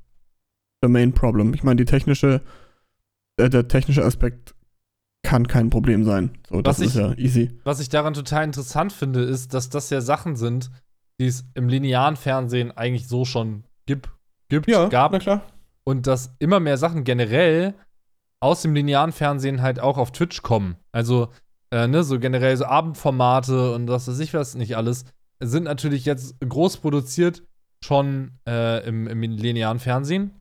der Main Problem. Ich meine, die technische, äh, der technische Aspekt kann kein Problem sein. So, das
Was
ist
ich-
ja easy.
Was ich daran total interessant finde, ist, dass das ja Sachen sind, die es im linearen Fernsehen eigentlich so schon gibt, gibt gab.
na klar.
Und dass immer mehr Sachen generell aus dem linearen Fernsehen halt auch auf Twitch kommen. Also, äh, ne, so generell so Abendformate und was weiß ich was nicht alles, sind natürlich jetzt groß produziert schon äh, im, im linearen Fernsehen.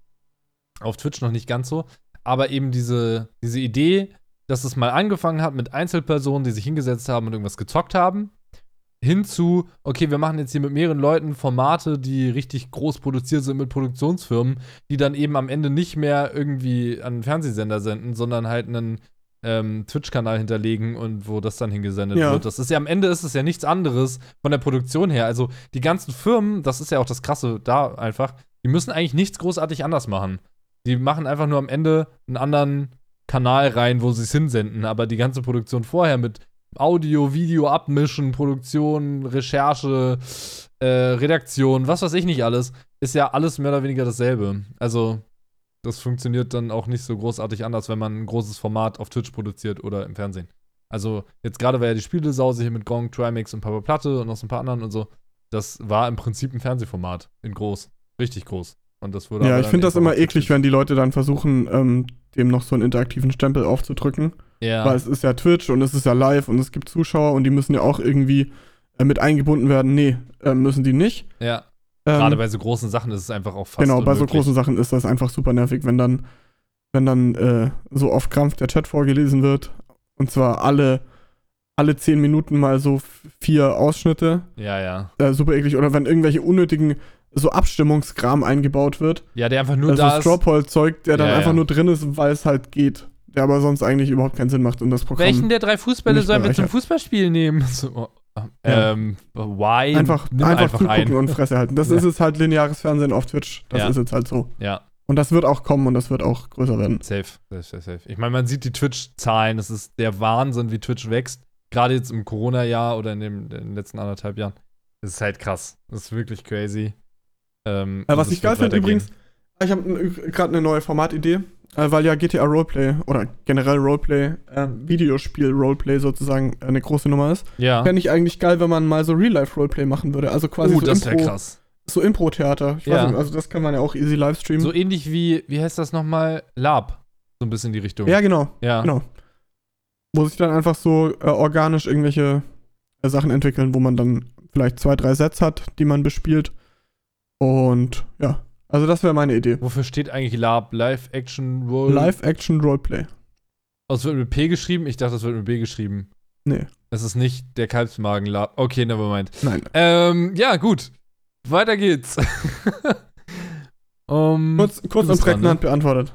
Auf Twitch noch nicht ganz so. Aber eben diese, diese Idee, dass es mal angefangen hat mit Einzelpersonen, die sich hingesetzt haben und irgendwas gezockt haben, hinzu, okay, wir machen jetzt hier mit mehreren Leuten Formate, die richtig groß produziert sind mit Produktionsfirmen, die dann eben am Ende nicht mehr irgendwie an einen Fernsehsender senden, sondern halt einen ähm, Twitch-Kanal hinterlegen und wo das dann hingesendet
Ja.
wird. Das ist ja am Ende ist es ja nichts anderes von der Produktion her. Also die ganzen Firmen, das ist ja auch das Krasse da einfach, die müssen eigentlich nichts großartig anders machen. Die machen einfach nur am Ende einen anderen Kanal rein, wo sie es hinsenden. Aber die ganze Produktion vorher mit Audio, Video abmischen, Produktion, Recherche, äh, Redaktion, was weiß ich nicht alles, ist ja alles mehr oder weniger dasselbe. Also, das funktioniert dann auch nicht so großartig anders, wenn man ein großes Format auf Twitch produziert oder im Fernsehen. Also, jetzt gerade war ja die Spielesause hier mit Gong, Trimax und Papa Platte und noch so ein paar anderen und so. Das war im Prinzip ein Fernsehformat in groß. Richtig groß. Und das wurde
Ja, ich finde das immer eklig, wenn die Leute dann versuchen, ähm, dem noch so einen interaktiven Stempel aufzudrücken.
Ja.
Weil es ist ja Twitch und es ist ja live und es gibt Zuschauer und die müssen ja auch irgendwie äh, mit eingebunden werden. Nee, äh, müssen die nicht.
ja.
Ähm,
Gerade bei so großen Sachen ist es einfach auch fast
Genau, bei so großen Sachen ist das einfach super nervig, wenn dann, wenn dann äh, so auf Krampf der Chat vorgelesen wird. Und zwar alle, alle zehn Minuten mal so vier Ausschnitte.
Ja, ja.
Äh, super eklig. Oder wenn irgendwelche unnötigen so Abstimmungskram eingebaut wird.
Ja, der einfach nur
Also
da ist.
Strawpoll-Zeug, der dann
Ja,
einfach
ja.
nur drin ist, weil es halt geht. Der aber sonst eigentlich überhaupt keinen Sinn macht und das Programm.
Welchen der drei Fußbälle sollen wir zum. Fußballspiel nehmen? So,
Ja.
ähm, why?
einfach,
Nimm
einfach,
einfach
zugucken
ein.
und Fresse halten. Das
Ja.
ist jetzt halt lineares Fernsehen auf Twitch. Das
Ja.
ist jetzt halt so.
Ja,
Und das wird auch kommen und das wird auch größer werden.
safe, safe, safe, safe. Ich meine, man sieht die Twitch-Zahlen. Das ist der Wahnsinn, wie Twitch wächst. Gerade jetzt im Corona-Jahr oder in, dem, in den letzten anderthalb Jahren. Das ist halt krass. Das ist wirklich crazy. Ähm,
Äh, was
das
ich geil finde übrigens, ich habe gerade eine neue Formatidee, äh, weil ja GTA Roleplay oder generell Roleplay, äh, Videospiel Roleplay sozusagen äh, eine große Nummer ist.
Ja.
Fände ich eigentlich geil, wenn man mal so Real-Life-Roleplay machen würde. Also quasi
Uh,
so
das wäre
Impro,
krass.
so Impro-Theater. Ich
Ja.
weiß nicht, also das kann man ja auch easy live streamen.
So ähnlich wie, wie heißt das nochmal? Lab. So ein bisschen in die Richtung.
ja, genau,
ja.
genau. Wo sich dann einfach so äh, organisch irgendwelche äh, Sachen entwickeln, wo man dann vielleicht zwei, drei Sets hat, die man bespielt. Und ja, also das wäre meine Idee.
Wofür steht eigentlich Lab? Live-Action-Roll?
Live-Action-Roleplay.
Oh, es wird mit P geschrieben? Ich dachte, es wird mit B geschrieben.
Nee,
Es ist nicht der Kalbsmagen-Lab. Okay, nevermind.
nein.
Ähm, ja, gut. Weiter geht's. um,
Kurz, kurz und prägnant
ne?
beantwortet.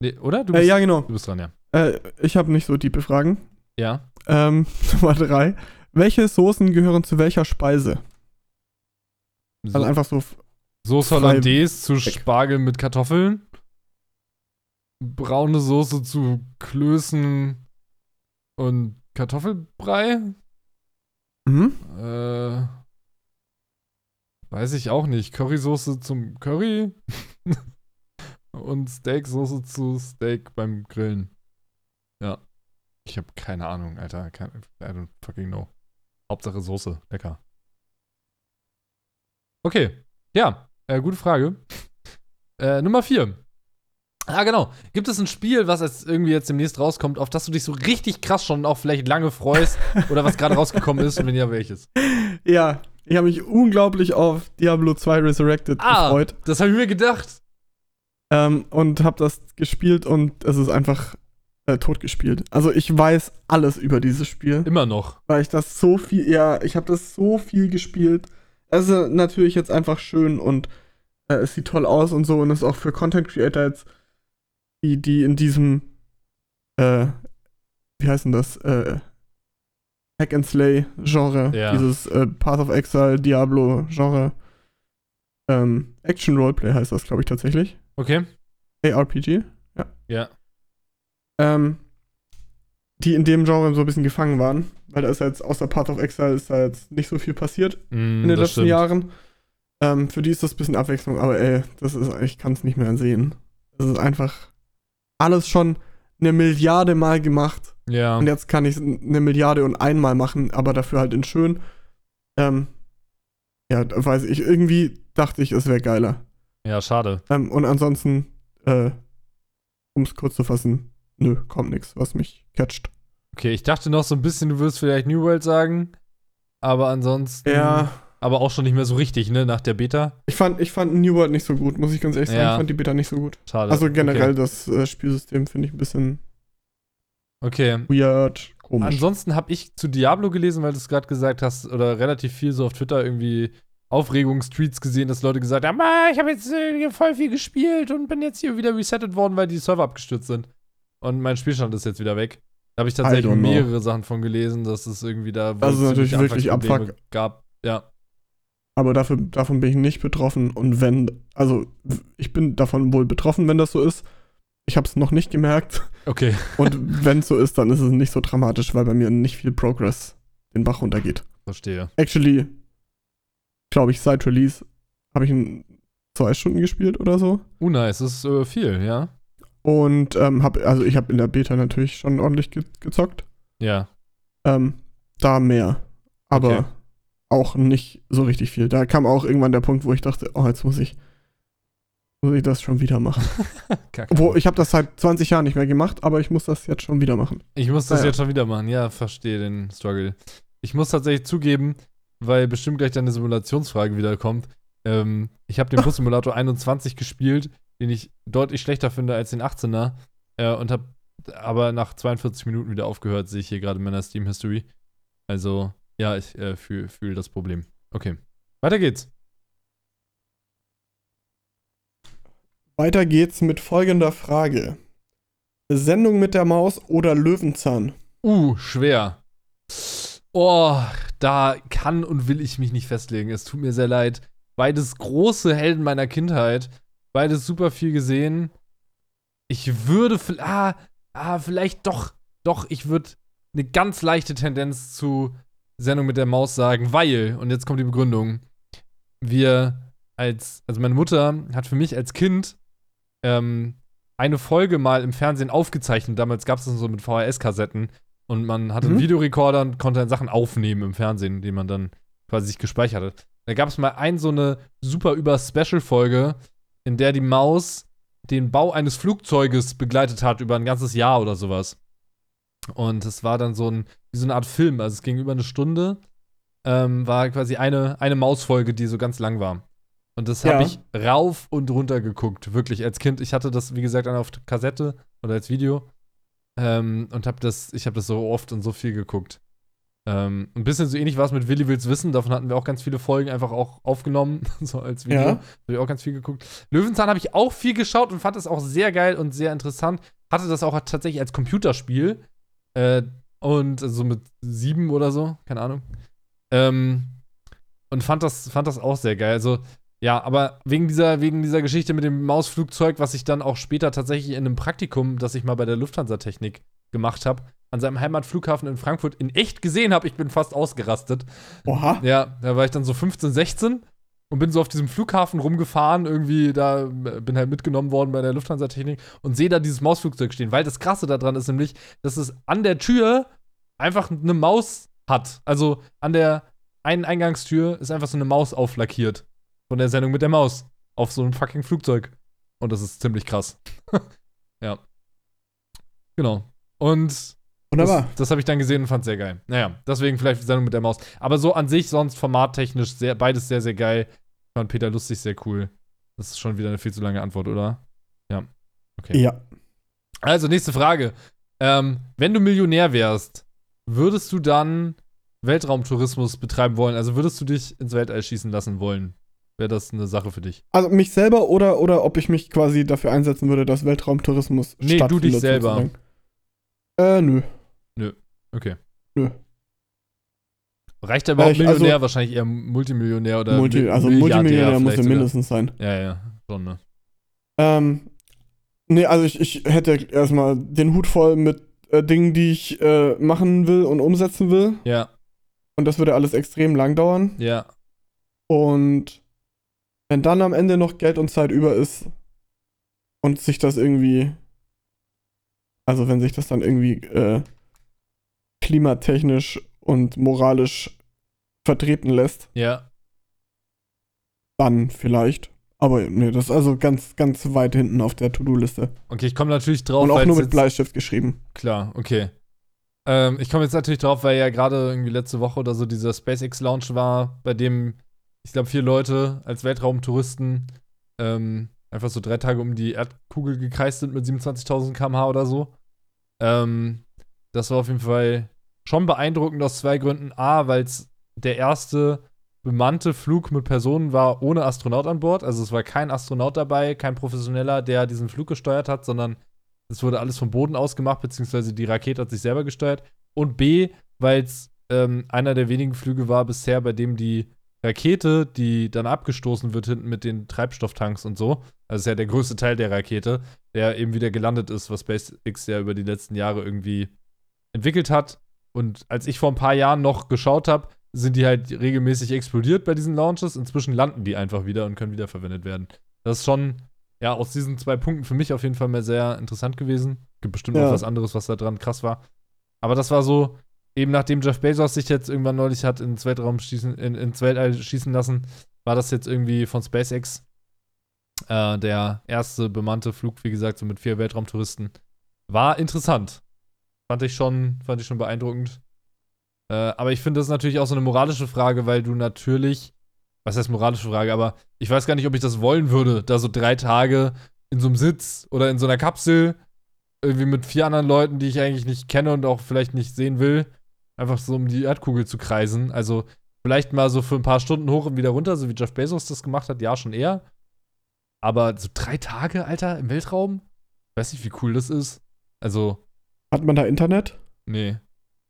nee, oder? Du
Äh,
bist,
ja, genau.
du bist dran, ja.
Äh, ich habe nicht so tiefe Fragen.
Ja.
Ähm, Nummer drei. Welche Soßen gehören zu welcher Speise?
So,
Also einfach so.
Soße Hollandaise zu
weg.
Spargel mit Kartoffeln. Braune Soße zu Klößen und Kartoffelbrei.
Mhm.
Äh, weiß ich auch nicht. Currysoße zum Curry und Steaksoße zu Steak beim Grillen. Ja. Ich habe keine Ahnung, Alter. Kein, I don't fucking know. Hauptsache Soße. Lecker. Okay. Ja, äh, gute Frage. Äh, Nummer 4. Ah, genau. Gibt es ein Spiel, was jetzt irgendwie jetzt demnächst rauskommt, auf das du dich so richtig krass schon auch vielleicht lange freust oder was gerade rausgekommen ist und wenn ja, welches?
Ja, ich habe mich unglaublich auf Diablo 2 Resurrected
Ah,
gefreut.
das habe ich mir gedacht.
ähm, und habe das gespielt und es ist einfach äh, tot gespielt. Also ich weiß alles über dieses Spiel,
Immer noch.
weil ich das so viel, ja, ich habe das so viel gespielt. Es ist natürlich jetzt einfach schön und äh, es sieht toll aus und so und ist auch für Content Creator jetzt, die, die in diesem, äh, wie heißt denn das, äh, Hack and Slay Genre,
Ja.
dieses äh, Path of Exile, Diablo Genre, ähm, Action Roleplay heißt das, glaube ich, tatsächlich.
Okay.
ARPG.
Ja.
ähm, die in dem Genre so ein bisschen gefangen waren, weil da ist jetzt außer Path of Exile ist da jetzt nicht so viel passiert
Mm,
in den letzten
stimmt.
Jahren. Ähm, für die ist das ein bisschen Abwechslung, aber ey, das ist, ich kann es nicht mehr sehen. Das ist einfach alles schon eine Milliarde Mal gemacht
Ja.
und jetzt kann ich eine Milliarde und einmal machen, aber dafür halt in schön. Ähm, ja, weiß ich, irgendwie dachte ich, es wäre geiler.
Ja, schade.
Ähm, und ansonsten, äh, um es kurz zu fassen, nö, kommt nichts, was mich catcht.
Okay, ich dachte noch so ein bisschen, du würdest vielleicht New World sagen. Aber ansonsten.
Ja,
Aber auch schon nicht mehr so richtig, ne? Nach der Beta.
ich fand, ich fand New World nicht so gut, muss ich ganz ehrlich sagen.
Ja.
Ich fand die Beta nicht so gut.
Schade.
Also generell
Okay.
das äh, Spielsystem finde ich ein bisschen
okay.
weird, komisch.
Ansonsten habe ich zu Diablo gelesen, weil du es gerade gesagt hast, oder relativ viel so auf Twitter irgendwie Aufregungstweets gesehen, dass Leute gesagt haben, ah, ich habe jetzt äh, hier voll viel gespielt und bin jetzt hier wieder resettet worden, weil die Server abgestürzt sind. Und mein Spielstand ist jetzt wieder weg. Da habe ich tatsächlich mehrere Sachen von gelesen, dass es irgendwie da
Das ist natürlich wirklich
Anfangsprobleme gab. Ja.
Aber dafür, davon bin ich nicht betroffen. Und wenn, also ich bin davon wohl betroffen, wenn das so ist. Ich habe es noch nicht gemerkt.
Okay.
Und wenn es so ist, dann ist es nicht so dramatisch, weil bei mir nicht viel Progress den Bach runtergeht.
Verstehe.
Actually, glaube ich, seit Release habe ich in zwei Stunden gespielt oder so.
Uh, nice. Das ist äh, viel, ja?
Und ähm, habe, also ich habe in der Beta natürlich schon ordentlich ge gezockt.
Ja.
Ähm, da mehr. Aber
Okay.
auch nicht so richtig viel. Da kam auch irgendwann der Punkt, wo ich dachte, oh, jetzt muss ich, muss ich das schon wieder machen. Wo, ich habe das seit 20 Jahren nicht mehr gemacht, aber ich muss das jetzt schon wieder machen.
Ich muss das
Ah, ja.
jetzt schon wieder machen. Ja, verstehe den Struggle. Ich muss tatsächlich zugeben, weil bestimmt gleich deine Simulationsfrage wieder kommt. Ähm, ich habe den Bus-Simulator 21 gespielt, den ich deutlich schlechter finde als den 18er. Äh, und habe aber nach 42 Minuten wieder aufgehört, sehe ich hier gerade in meiner Steam-History. Also, ja, ich äh, fühle fühl das Problem. Okay. Weiter geht's.
Weiter geht's mit folgender Frage. Sendung mit der Maus oder Löwenzahn?
Uh, schwer. Oh, da kann und will ich mich nicht festlegen. Es tut mir sehr leid. Beides große Helden meiner Kindheit. Beides super viel gesehen. Ich würde, ah, ah, vielleicht doch, doch, ich würde eine ganz leichte Tendenz zu Sendung mit der Maus sagen, weil, und jetzt kommt die Begründung, wir als, also meine Mutter hat für mich als Kind ähm, eine Folge mal im Fernsehen aufgezeichnet. Damals gab es das so mit VHS-Kassetten. Und man hatte einen
Mhm.
Videorekorder und konnte dann Sachen aufnehmen im Fernsehen, die man dann quasi sich gespeichert hat. Da gab es mal ein so eine super über Special-Folge, in der die Maus den Bau eines Flugzeuges begleitet hat über ein ganzes Jahr oder sowas. Und es war dann so ein, wie so eine Art Film, also es ging über eine Stunde, ähm, war quasi eine, eine Mausfolge, die so ganz lang war. Und das habe
Ja.
ich rauf und runter geguckt, wirklich als Kind. Ich hatte das, wie gesagt, dann auf Kassette oder als Video. Ähm, und habe das, ich habe das so oft und so viel geguckt. Ähm, ein bisschen so ähnlich war es mit Willi Wills Wissen. Davon hatten wir auch ganz viele Folgen einfach auch aufgenommen, so als Video.
Ja.
Habe ich auch ganz viel geguckt. Löwenzahn habe ich auch viel geschaut und fand es auch sehr geil und sehr interessant. Hatte das auch tatsächlich als Computerspiel. Äh, und so mit sieben oder so, keine Ahnung. Ähm, und fand das, fand das auch sehr geil. Also, ja, aber wegen dieser, wegen dieser Geschichte mit dem Mausflugzeug, was ich dann auch später tatsächlich in einem Praktikum, das ich mal bei der Lufthansa-Technik gemacht habe, an seinem Heimatflughafen in Frankfurt in echt gesehen habe, ich bin fast ausgerastet.
Oha.
Ja, da war ich dann so 15, 16 und bin so auf diesem Flughafen rumgefahren, irgendwie da äh, bin halt mitgenommen worden bei der Lufthansa-Technik und sehe da dieses Mausflugzeug stehen, weil das Krasse daran ist nämlich, dass es an der Tür einfach eine Maus hat. Also an der einen Eingangstür ist einfach so eine Maus auflackiert von der Sendung mit der Maus auf so einem fucking Flugzeug. Und das ist ziemlich krass. ja. Genau. Und
Wunderbar.
das, das habe ich dann gesehen und fand sehr geil. Naja, deswegen vielleicht die Sendung mit der Maus. Aber so an sich, sonst formattechnisch, sehr, beides sehr, sehr geil. Ich fand Peter Lustig sehr cool. Das ist schon wieder eine viel zu lange Antwort, oder? Okay.
Ja.
Also, nächste Frage. Ähm, wenn du Millionär wärst, würdest du dann Weltraumtourismus betreiben wollen? Also würdest du dich ins Weltall schießen lassen wollen? Wäre das eine Sache für dich?
Also mich selber oder, oder ob ich mich quasi dafür einsetzen würde, dass Weltraumtourismus
Nee, du
stattfindet.
dich selber.
sozusagen. Äh, nö.
Okay.
Nö.
Reicht aber auch
ich-
Millionär,
also-
wahrscheinlich eher Multimillionär oder
Multi, also Multimillionär muss er mindestens sein.
Ja, ja, schon, ne?
Ähm, nee, also ich, ich hätte erstmal den Hut voll mit äh, Dingen, die ich äh, machen will und umsetzen will.
Ja,
Und das würde alles extrem lang dauern.
ja.
Und wenn dann am Ende noch Geld und Zeit über ist und sich das irgendwie, also wenn sich das dann irgendwie äh, klimatechnisch und moralisch vertreten lässt,
Ja,
dann vielleicht. Aber nee, das ist also ganz, ganz weit hinten auf der To-Do-Liste.
okay, ich komme natürlich drauf,
Und auch nur mit Bleistift geschrieben.
Klar, okay. Ähm, ich komme jetzt natürlich drauf, weil ja gerade irgendwie letzte Woche oder so dieser SpaceX-Launch war, bei dem, ich glaube, vier Leute als Weltraumtouristen ähm, einfach so drei Tage um die Erdkugel gekreist sind mit 27.000 km/h oder so. Ähm, das war auf jeden Fall schon beeindruckend aus zwei Gründen. A, weil es der erste bemannte Flug mit Personen war ohne Astronaut an Bord. Also es war kein Astronaut dabei, kein Professioneller, der diesen Flug gesteuert hat, sondern es wurde alles vom Boden aus gemacht, beziehungsweise die Rakete hat sich selber gesteuert. Und B, weil es ähm, einer der wenigen Flüge war bisher, bei dem die Rakete, die dann abgestoßen wird hinten mit den Treibstofftanks und so, also ist ja der größte Teil der Rakete, der eben wieder gelandet ist, was SpaceX ja über die letzten Jahre irgendwie entwickelt hat. Und als ich vor ein paar Jahren noch geschaut habe, sind die halt regelmäßig explodiert bei diesen Launches. Inzwischen landen die einfach wieder und können wiederverwendet werden. Das ist schon, ja, aus diesen zwei Punkten für mich auf jeden Fall mal sehr interessant gewesen. Gibt bestimmt
Ja.
noch was anderes, was da dran krass war. Aber das war so, eben nachdem Jeff Bezos sich jetzt irgendwann neulich hat ins Weltraum schießen, in, ins Weltall schießen lassen, war das jetzt irgendwie von SpaceX äh, der erste bemannte Flug, wie gesagt, so mit vier Weltraumtouristen. War interessant. Fand ich schon, fand ich schon beeindruckend. Äh, aber ich finde, das natürlich auch so eine moralische Frage, weil du natürlich, was heißt moralische Frage, aber ich weiß gar nicht, ob ich das wollen würde, da so drei Tage in so einem Sitz oder in so einer Kapsel irgendwie mit vier anderen Leuten, die ich eigentlich nicht kenne und auch vielleicht nicht sehen will, einfach so um die Erdkugel zu kreisen. Also vielleicht mal so für ein paar Stunden hoch und wieder runter, so wie Jeff Bezos das gemacht hat, ja, schon eher. Aber so drei Tage, Alter, im Weltraum? Weiß nicht, wie cool das ist. Also,
Hat man da Internet?
nee,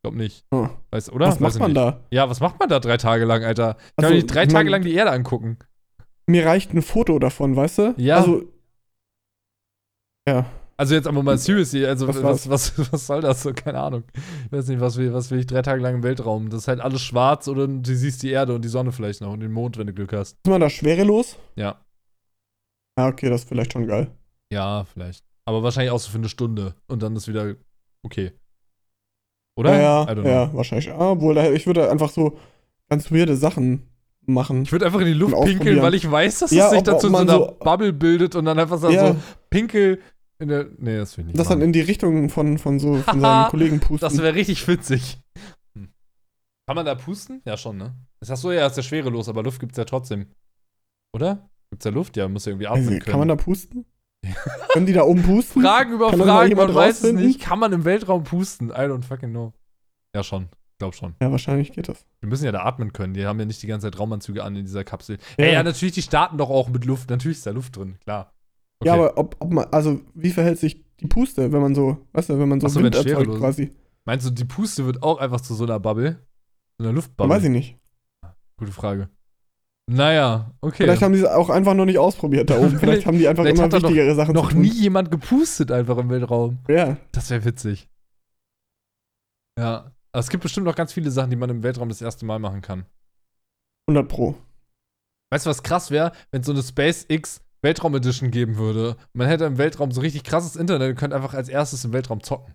glaub nicht.
Oh.
Weißt, oder?
Was
Weiß
macht
ich
man
nicht.
da?
Ja, was macht man da drei Tage lang, Alter? Kann
Also,
man drei
ich
Tage lang die Erde angucken?
Mir reicht ein Foto davon, weißt du?
Ja.
Also. Ja.
Also jetzt aber mal seriously, also
Was
was, was, was, soll das so? Keine Ahnung. Ich weiß nicht, was will, was will ich drei Tage lang im Weltraum? Das ist halt alles schwarz oder du siehst die Erde und die Sonne vielleicht noch und den Mond, wenn du Glück hast.
Ist man da schwerelos?
Ja.
Ja, okay, das ist vielleicht schon geil.
Ja, vielleicht. Aber wahrscheinlich auch so für eine Stunde und dann ist wieder okay. Oder?
Ja, ja, ja, wahrscheinlich. Ah, Obwohl, ich würde einfach so ganz weirde Sachen machen.
Ich würde einfach in die Luft pinkeln, weil ich weiß, dass
Ja,
es sich
ob-
dazu
ob
so
man
eine
so-
Bubble bildet und dann einfach so,
Ja.
so Pinkel in der. Nee, das will ich nicht.
das dann
machen.
in die Richtung von, von so von seinen Kollegen pusten.
Das wäre richtig witzig. Hm. Kann man da pusten? Ja, schon, ne? Ist das so? Ja, ist ja schwerelos, aber Luft gibt's ja trotzdem. Oder? Gibt's ja Luft? Ja, muss ja irgendwie atmen
Also,
können.
kann man da pusten? Können die da oben pusten?
Fragen über
Kann
Fragen, man weiß es nicht. Kann man im Weltraum pusten? I don't fucking know. Ja, schon. Ich glaub schon.
Ja, wahrscheinlich geht das.
Wir müssen ja da atmen können. Die haben ja nicht die ganze Zeit Raumanzüge an in dieser Kapsel.
Ja.
Ja, ja, natürlich, die starten doch auch mit Luft. Natürlich ist da Luft drin, klar. Okay.
Ja, aber ob, ob man, also wie verhält sich die Puste, wenn man so, weißt du, wenn man so
Ach so,
Wind erzeugt
schwerelos-
quasi?
Meinst du, die Puste wird auch einfach zu so einer Bubble? So einer Luftbubble?
Weiß ich nicht.
Gute Frage. Naja, okay.
Vielleicht haben die es auch einfach noch nicht ausprobiert da oben. Vielleicht haben die einfach immer
da noch-
wichtigere Sachen
noch
zu tun.
nie jemand gepustet einfach im Weltraum.
Ja.
Das wäre witzig. Ja. Aber es gibt bestimmt noch ganz viele Sachen, die man im Weltraum das erste Mal machen kann.
100 Pro.
Weißt du, was krass wäre, wenn es so eine SpaceX Weltraum Edition geben würde? Man hätte im Weltraum so richtig krasses Internet und könnte einfach als erstes im Weltraum zocken.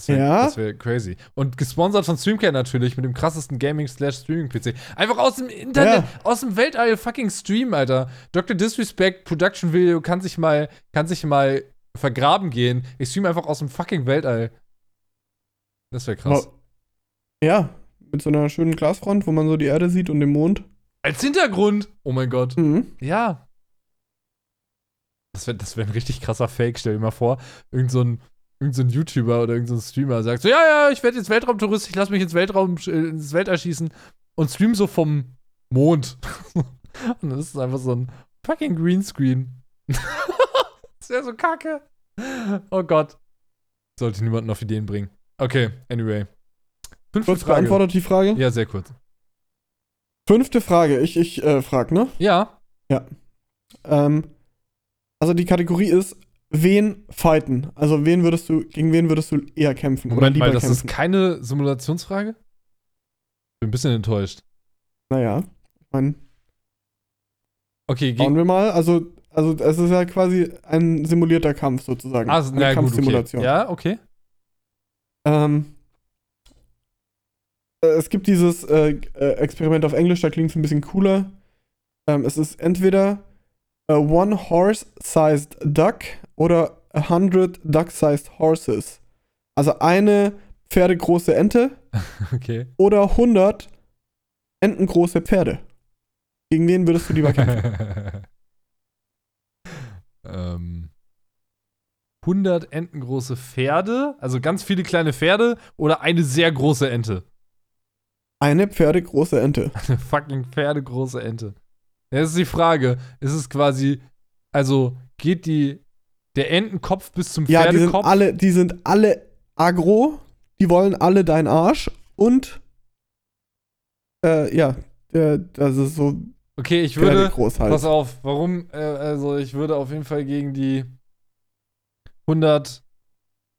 Das wäre
Ja?
wär crazy. Und gesponsert von Streamcat natürlich mit dem krassesten Gaming-Streaming-PC. Einfach aus dem Internet, aus dem Weltall fucking Stream, Alter. Dr. Disrespect Production Video kann sich mal, kann sich mal vergraben gehen. Ich stream einfach aus dem fucking Weltall. Das wäre krass.
Ja, mit so einer schönen Glasfront, wo man so die Erde sieht und den Mond.
Als Hintergrund. Oh mein Gott.
Mhm.
Ja. Das wäre das wär ein richtig krasser Fake, stell dir mal vor. Irgend so ein, irgend so ein YouTuber oder irgendein so Streamer sagt so, ja, ja, ich werde jetzt Weltraumtourist, ich lasse mich ins Weltraum, äh, ins Weltall schießen und stream so vom Mond. und dann ist es einfach so ein fucking Greenscreen. das wäre so kacke. Oh Gott. Sollte niemanden auf Ideen bringen. Okay, anyway. Fünfte
Kurz beantwortet die Frage?
Ja, sehr kurz.
Fünfte Frage. Ich, ich äh, frag, ne?
Ja.
Ähm, also die Kategorie ist, wen fighten? Also wen würdest du, gegen wen würdest du eher kämpfen?
Moment
oder
mal,
lieber
das ist
kämpfen?
keine Simulationsfrage? Bin ein bisschen enttäuscht.
Naja, ich meine,
Okay,
schauen
gegen.
wir mal. Also, also es ist ja quasi ein simulierter Kampf sozusagen.
Also,
Eine
na gut, okay.
Kampfsimulation.
Ja, okay.
Ähm, äh, es gibt dieses äh, äh, Experiment auf Englisch, da klingt es ein bisschen cooler. Ähm, es ist entweder a one horse-sized duck oder a hundred duck-sized horses. Also eine pferdegroße Ente
Okay.
oder 100 entengroße Pferde. Gegen wen würdest du lieber kämpfen?
ähm, 100 entengroße Pferde, also ganz viele kleine Pferde oder eine sehr große Ente.
Eine pferdegroße Ente.
Eine fucking pferdegroße Ente. Das ist die Frage. Ist es quasi, also geht die der Entenkopf bis zum
Ja, die sind
Pferdekopf?
alle, die sind alle agro, die wollen alle deinen Arsch und äh, ja, der, das ist so
okay, ich würde,
halt.
Pass auf, warum? Äh, also, ich würde auf jeden Fall gegen die 100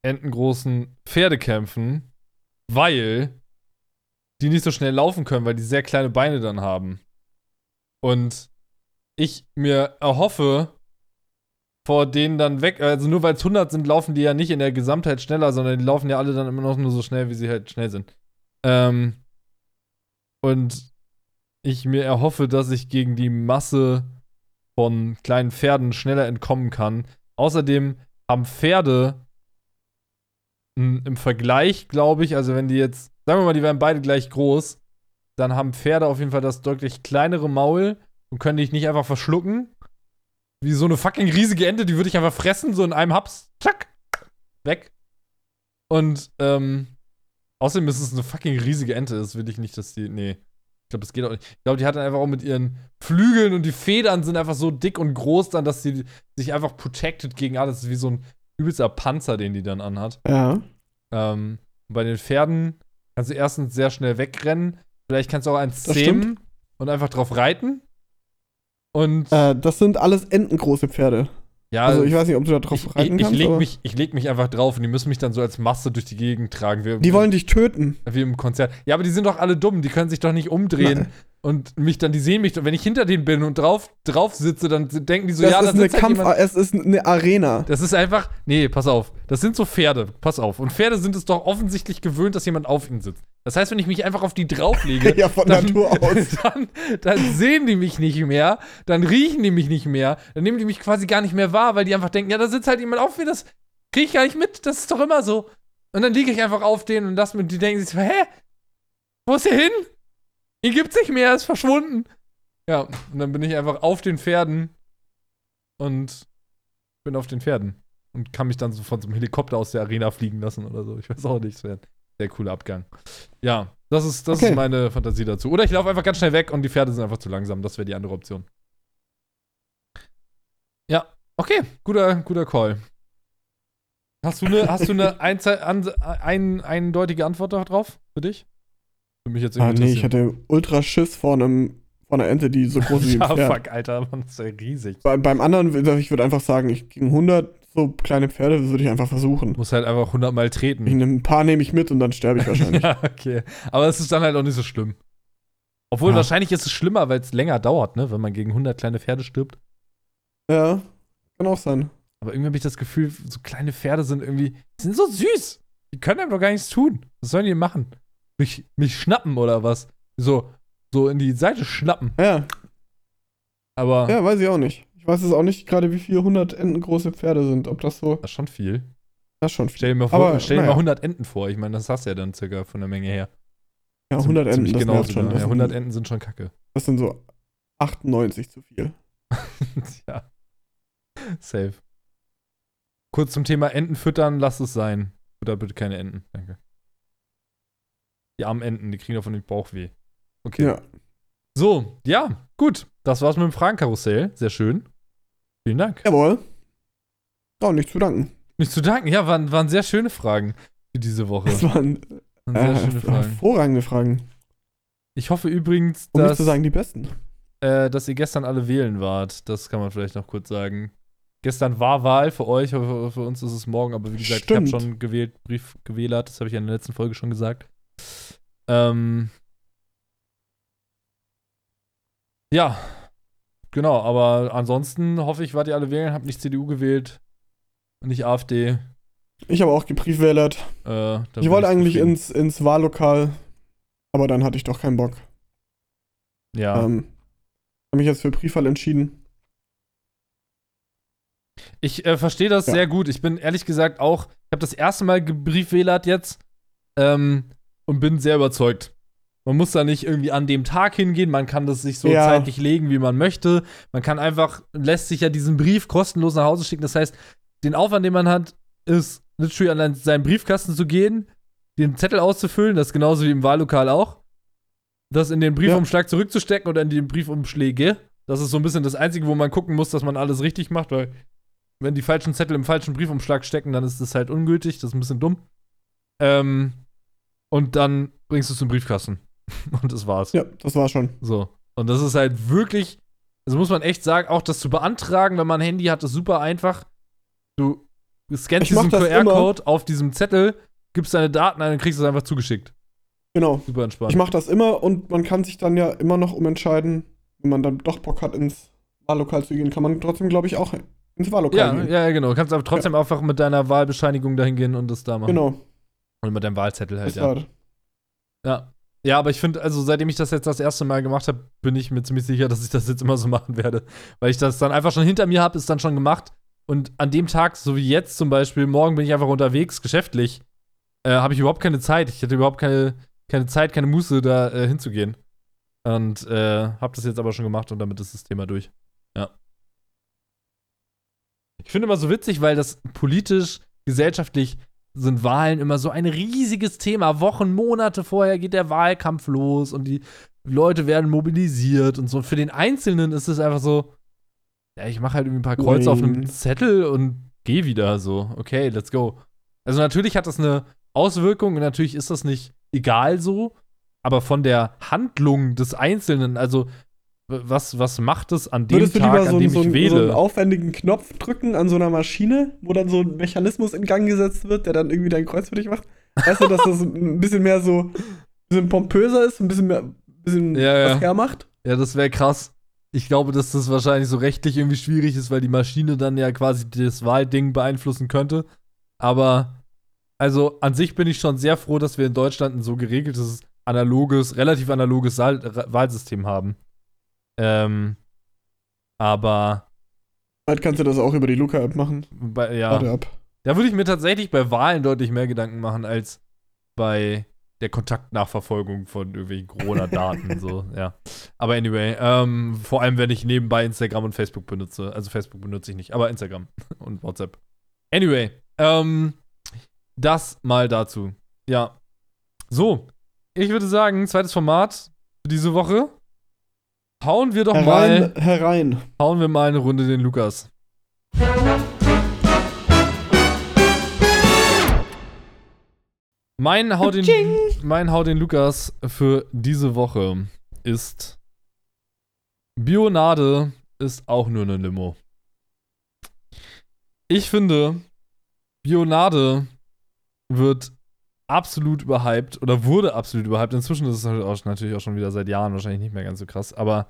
entengroßen Pferde kämpfen, weil die nicht so schnell laufen können, weil die sehr kleine Beine dann haben. Und ich mir erhoffe, vor denen dann weg, also nur weil es 100 sind, laufen die ja nicht in der Gesamtheit schneller, sondern die laufen ja alle dann immer noch nur so schnell, wie sie halt schnell sind. Ähm, und ich mir erhoffe, dass ich gegen die Masse von kleinen Pferden schneller entkommen kann. Außerdem haben Pferde im Vergleich, glaube ich, also wenn die jetzt, sagen wir mal, die wären beide gleich groß, dann haben Pferde auf jeden Fall das deutlich kleinere Maul und können dich nicht einfach verschlucken. Wie so eine fucking riesige Ente, die würde ich einfach fressen, so in einem Haps. Zack. Weg. Und, ähm, außerdem ist es eine fucking riesige Ente. Das will ich nicht, dass die. Nee. Ich glaube, das geht auch nicht. Ich glaube, die hat dann einfach auch mit ihren Flügeln und die Federn sind einfach so dick und groß dann, dass sie sich einfach protected gegen alles. Das ist wie so ein übelster Panzer, den die dann anhat.
Ja.
Ähm, bei den Pferden kannst du erstens sehr schnell wegrennen. Vielleicht kannst du auch eins
Das
zähmen und einfach drauf reiten. Und
Äh, das sind alles entengroße Pferde.
ja,
Also ich weiß nicht, ob du da drauf
ich, ich,
reiten
ich,
kannst.
leg mich, ich leg mich einfach drauf und die müssen mich dann so als Masse durch die Gegend tragen. Wie,
die wollen dich töten.
wie im Konzert. Ja, aber die sind doch alle dumm. Die können sich doch nicht umdrehen
Nein.
Und mich dann, die sehen mich. Und wenn ich hinter denen bin und drauf, drauf sitze, dann denken die so,
Das
ja,
ist
da
eine
sitzt halt
Kampf,
jemand.
es ist eine Arena.
Das ist einfach, nee, pass auf. Das sind so Pferde. Pass auf. Und Pferde sind es doch offensichtlich gewöhnt, dass jemand auf ihnen sitzt. Das heißt, wenn ich mich einfach auf die drauflege,
ja, von
dann,
Natur aus.
Dann, dann sehen die mich nicht mehr, dann riechen die mich nicht mehr, dann nehmen die mich quasi gar nicht mehr wahr, weil die einfach denken, ja, da sitzt halt jemand auf mir, das kriege ich gar nicht mit, das ist doch immer so. Und dann liege ich einfach auf denen und das mit, die denken sich so, hä? Wo ist er hin? Ihn gibt's nicht mehr, er ist verschwunden. Ja, und dann bin ich einfach auf den Pferden und bin auf den Pferden und kann mich dann so von so einem Helikopter aus der Arena fliegen lassen oder so. Ich weiß auch nicht, es wäre ein sehr cooler Abgang. Ja, das ist, das
Okay.
ist meine Fantasie dazu. Oder ich laufe einfach ganz schnell weg und die Pferde sind einfach zu langsam. Das wäre die andere Option. Ja, okay, guter, guter Call. Hast du eine, hast du eine einze- an, ein, eindeutige Antwort darauf für dich? Für mich jetzt
Ah,
irgendwie
nee, ich hatte ultra Schiss vor einem vor einer Ente, die so groß ist wie ein
Ja,
Pferd.
fuck, Alter, das ist ja riesig.
Bei, beim anderen, würde ich würde einfach sagen, ich gegen 100 so kleine Pferde würde ich einfach versuchen.
Muss halt einfach 100 Mal
Ich
treten.
nehme ein paar nehme ich mit und dann sterbe ich wahrscheinlich.
ja, okay. Aber es ist dann halt auch nicht so schlimm. Obwohl,
Ja.
wahrscheinlich ist es schlimmer, weil es länger dauert, ne? Wenn man gegen 100 kleine Pferde stirbt.
ja, kann auch sein.
Aber irgendwie habe ich das Gefühl, so kleine Pferde sind irgendwie, die sind so süß. Die können einem doch gar nichts tun. Was sollen die machen? Mich, mich schnappen oder was? So, so in die Seite schnappen.
Ja,
Aber
ja, weiß ich auch nicht. Ich weiß es auch nicht gerade, wie viele 100 Enten große Pferde sind. Ob das so,
das ist schon viel.
das ist schon viel.
Stell dir mal, vor,
Aber,
stell dir mal
naja.
100 Enten vor. Ich meine, das hast du ja dann circa von der Menge her.
Ja, 100 Enten,
Ziemlich
das
genau
schon.
Ja, 100
sind,
Enten sind schon kacke.
das sind so 98 zu viel.
ja. Safe. Kurz zum Thema Enten füttern, lass es sein. Oder bitte keine Enten. Danke. Die armen Enten, die kriegen davon den Bauchweh. Okay.
Ja.
So, ja, gut. Das war's mit dem Fragenkarussell. Sehr schön. Vielen Dank.
Jawohl. Oh, nicht zu danken.
Nicht zu danken. Ja, waren, waren sehr schöne Fragen für diese Woche.
Das waren
Waren sehr
äh,
schöne Fragen.
hervorragende Fragen.
Ich hoffe übrigens,
Um nicht
dass,
zu sagen, die besten.
äh, dass ihr gestern alle wählen wart. Das kann man vielleicht noch kurz sagen. Gestern war Wahl für euch, für, für uns ist es morgen, aber wie gesagt,
Stimmt.
ich habe schon gewählt, Brief gewählert, das habe ich ja in der letzten Folge schon gesagt. Ähm, ja, genau, aber ansonsten hoffe ich, wart ihr alle wählen, habt nicht CDU gewählt und nicht AfD.
Ich habe auch gebriefwählert.
Äh,
Ich wollte eigentlich
zufrieden.
ins, ins Wahllokal, aber dann hatte ich doch keinen Bock.
Ja.
Ähm, habe mich jetzt für Briefwahl entschieden.
Ich äh, verstehe das
Ja.
sehr gut. Ich bin ehrlich gesagt auch, ich habe das erste Mal gebriefwählert jetzt ähm, und bin sehr überzeugt. Man muss da nicht irgendwie an dem Tag hingehen, man kann das sich so
Ja.
zeitlich legen, wie man möchte. Man kann einfach, lässt sich ja diesen Brief kostenlos nach Hause schicken. Das heißt, den Aufwand, den man hat, ist literally an seinen Briefkasten zu gehen, den Zettel auszufüllen, das ist genauso wie im Wahllokal auch. Das in den Briefumschlag zurückzustecken oder in die Briefumschläge. Das ist so ein bisschen das Einzige, wo man gucken muss, dass man alles richtig macht, weil wenn die falschen Zettel im falschen Briefumschlag stecken, dann ist das halt ungültig. Das ist ein bisschen dumm. Ähm, und dann bringst du es zum Briefkasten. Und das war's.
Ja, das war schon.
So. Und das ist halt wirklich, also muss man echt sagen, auch das zu beantragen, wenn man ein Handy hat, ist super einfach. Du scannst
mach
diesen QR-Code auf diesem Zettel, gibst deine Daten ein und kriegst es einfach zugeschickt.
Genau.
Super entspannt.
Ich mache das immer und man kann sich dann ja immer noch umentscheiden, wenn man dann doch Bock hat, ins Wahllokal zu gehen, kann man trotzdem, glaube ich, auch ins Wahllokal
ja,
gehen.
ja, genau. Du kannst aber trotzdem einfach mit deiner Wahlbescheinigung dahin gehen und das da machen.
Genau.
Und mit deinem Wahlzettel halt,
Das
ja.
war
Ja. Ja, aber ich finde, also seitdem ich das jetzt das erste Mal gemacht habe, bin ich mir ziemlich sicher, dass ich das jetzt immer so machen werde. Weil ich das dann einfach schon hinter mir habe, ist dann schon gemacht. Und an dem Tag, so wie jetzt zum Beispiel, morgen bin ich einfach unterwegs, geschäftlich, äh, habe ich überhaupt keine Zeit. Ich hatte überhaupt keine, keine Zeit, keine Muße, da äh, hinzugehen. Und äh, habe das jetzt aber schon gemacht und damit ist das Thema durch. Ja. Ich finde immer so witzig, weil das politisch, gesellschaftlich sind Wahlen immer so ein riesiges Thema. Wochen, Monate vorher geht der Wahlkampf los und die Leute werden mobilisiert und so. Für den Einzelnen ist es einfach so, ja, ich mache halt irgendwie ein paar Kreuze auf einem. Zettel und gehe wieder so. Okay, let's go. Also natürlich hat das eine Auswirkung und natürlich ist das nicht egal so, aber von der Handlung des Einzelnen, also was, was macht es an dem
Würdest du
Tag,
lieber so,
an dem
so,
ich
einen-
wähle?
so einen aufwendigen Knopf drücken an so einer Maschine, wo dann so ein Mechanismus in Gang gesetzt wird, der dann irgendwie dein Kreuz für dich macht? Weißt du, dass das ein bisschen mehr so, ein bisschen pompöser ist, ein bisschen mehr, ein bisschen
Ja, ja.
was hermacht?
Ja, das wäre krass. Ich glaube, dass das wahrscheinlich so rechtlich irgendwie schwierig ist, weil die Maschine dann ja quasi das Wahlding beeinflussen könnte. Aber, also an sich bin ich schon sehr froh, dass wir in Deutschland ein so geregeltes, analoges, relativ analoges Wahlsystem haben. Ähm, aber,
Bald kannst du das auch über die Luca-App machen.
bei, ja.
Warte ab.
Da würde ich mir tatsächlich bei Wahlen deutlich mehr Gedanken machen als bei der Kontaktnachverfolgung von irgendwelchen Corona-Daten. so, ja. Aber anyway, ähm, vor allem, wenn ich nebenbei Instagram und Facebook benutze. Also Facebook benutze ich nicht, aber Instagram und WhatsApp. Anyway, ähm, das mal dazu. Ja. So, ich würde sagen, zweites Format für diese Woche. Hauen wir doch mal,
Herein, herein.
hauen wir mal eine Runde den Lukas. Mein Hau den, mein Hau den Lukas für diese Woche ist Bionade ist auch nur eine Limo. Ich finde, Bionade wird absolut überhyped oder wurde absolut überhyped. Inzwischen ist es halt natürlich auch schon wieder seit Jahren wahrscheinlich nicht mehr ganz so krass. Aber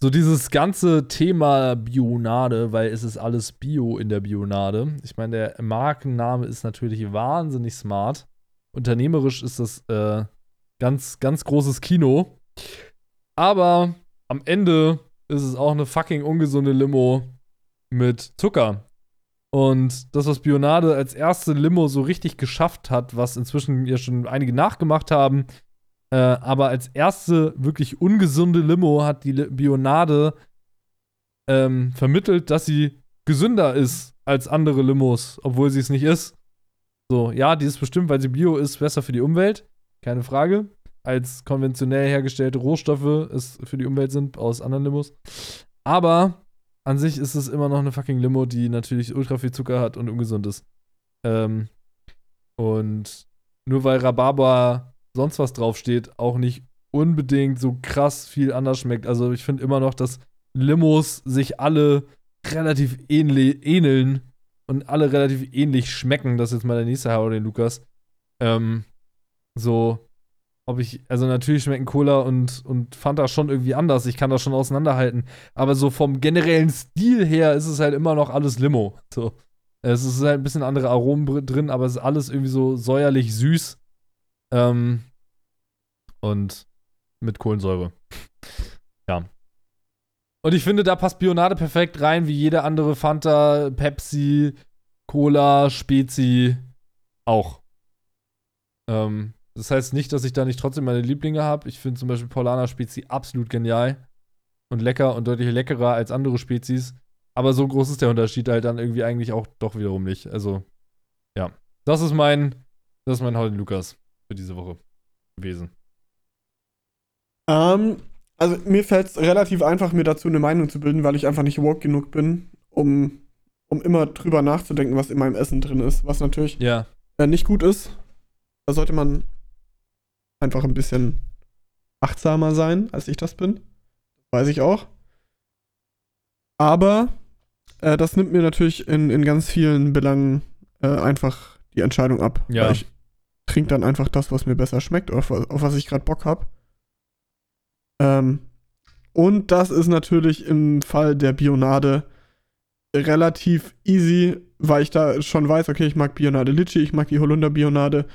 so dieses ganze Thema Bionade, weil es ist alles Bio in der Bionade. Ich meine, der Markenname ist natürlich wahnsinnig smart. Unternehmerisch ist das äh, ganz, ganz großes Kino. Aber am Ende ist es auch eine fucking ungesunde Limo mit Zucker. Und das, was Bionade als erste Limo so richtig geschafft hat, was inzwischen ja schon einige nachgemacht haben, äh, aber als erste wirklich ungesunde Limo hat die Bionade ähm, vermittelt, dass sie gesünder ist als andere Limos, obwohl sie es nicht ist. So, ja, die ist bestimmt, weil sie Bio ist, besser für die Umwelt. Keine Frage. Als konventionell hergestellte Rohstoffe es für die Umwelt sind aus anderen Limos. Aber an sich ist es immer noch eine fucking Limo, die natürlich ultra viel Zucker hat und ungesund ist. Ähm, und nur weil Rhabarber sonst was draufsteht, auch nicht unbedingt so krass viel anders schmeckt. Also ich finde immer noch, dass Limos sich alle relativ ähneln und alle relativ ähnlich schmecken. Das ist jetzt mal der nächste oder den Lukas. Ähm, so, ob ich, also natürlich schmecken Cola und, und Fanta schon irgendwie anders. Ich kann das schon auseinanderhalten. Aber so vom generellen Stil her ist es halt immer noch alles Limo. So. Es ist halt ein bisschen andere Aromen drin, aber es ist alles irgendwie so säuerlich süß. Ähm, und mit Kohlensäure. ja. Und ich finde, da passt Bionade perfekt rein, wie jede andere Fanta, Pepsi, Cola, Spezi auch. Ähm, das heißt nicht, dass ich da nicht trotzdem meine Lieblinge habe. Ich finde zum Beispiel Paulaner Spezi absolut genial und lecker und deutlich leckerer als andere Spezies. Aber so groß ist der Unterschied halt dann irgendwie eigentlich auch doch wiederum nicht. Also, ja. Das ist mein, das ist mein Holden Lukas für diese Woche gewesen.
Ähm, also mir fällt es relativ einfach, mir dazu eine Meinung zu bilden, weil ich einfach nicht woke genug bin, um, um immer drüber nachzudenken, was in meinem Essen drin ist. Was natürlich
ja.
äh, nicht gut ist. Da sollte man einfach ein bisschen achtsamer sein, als ich das bin. Weiß ich auch. Aber äh, das nimmt mir natürlich in, in ganz vielen Belangen äh, einfach die Entscheidung ab.
Ja.
Ich trinke dann einfach das, was mir besser schmeckt oder auf, auf was ich gerade Bock habe. Ähm, und das ist natürlich im Fall der Bionade relativ easy, weil ich da schon weiß, okay, ich mag Bionade Litchi, ich mag die Holunder Bionade.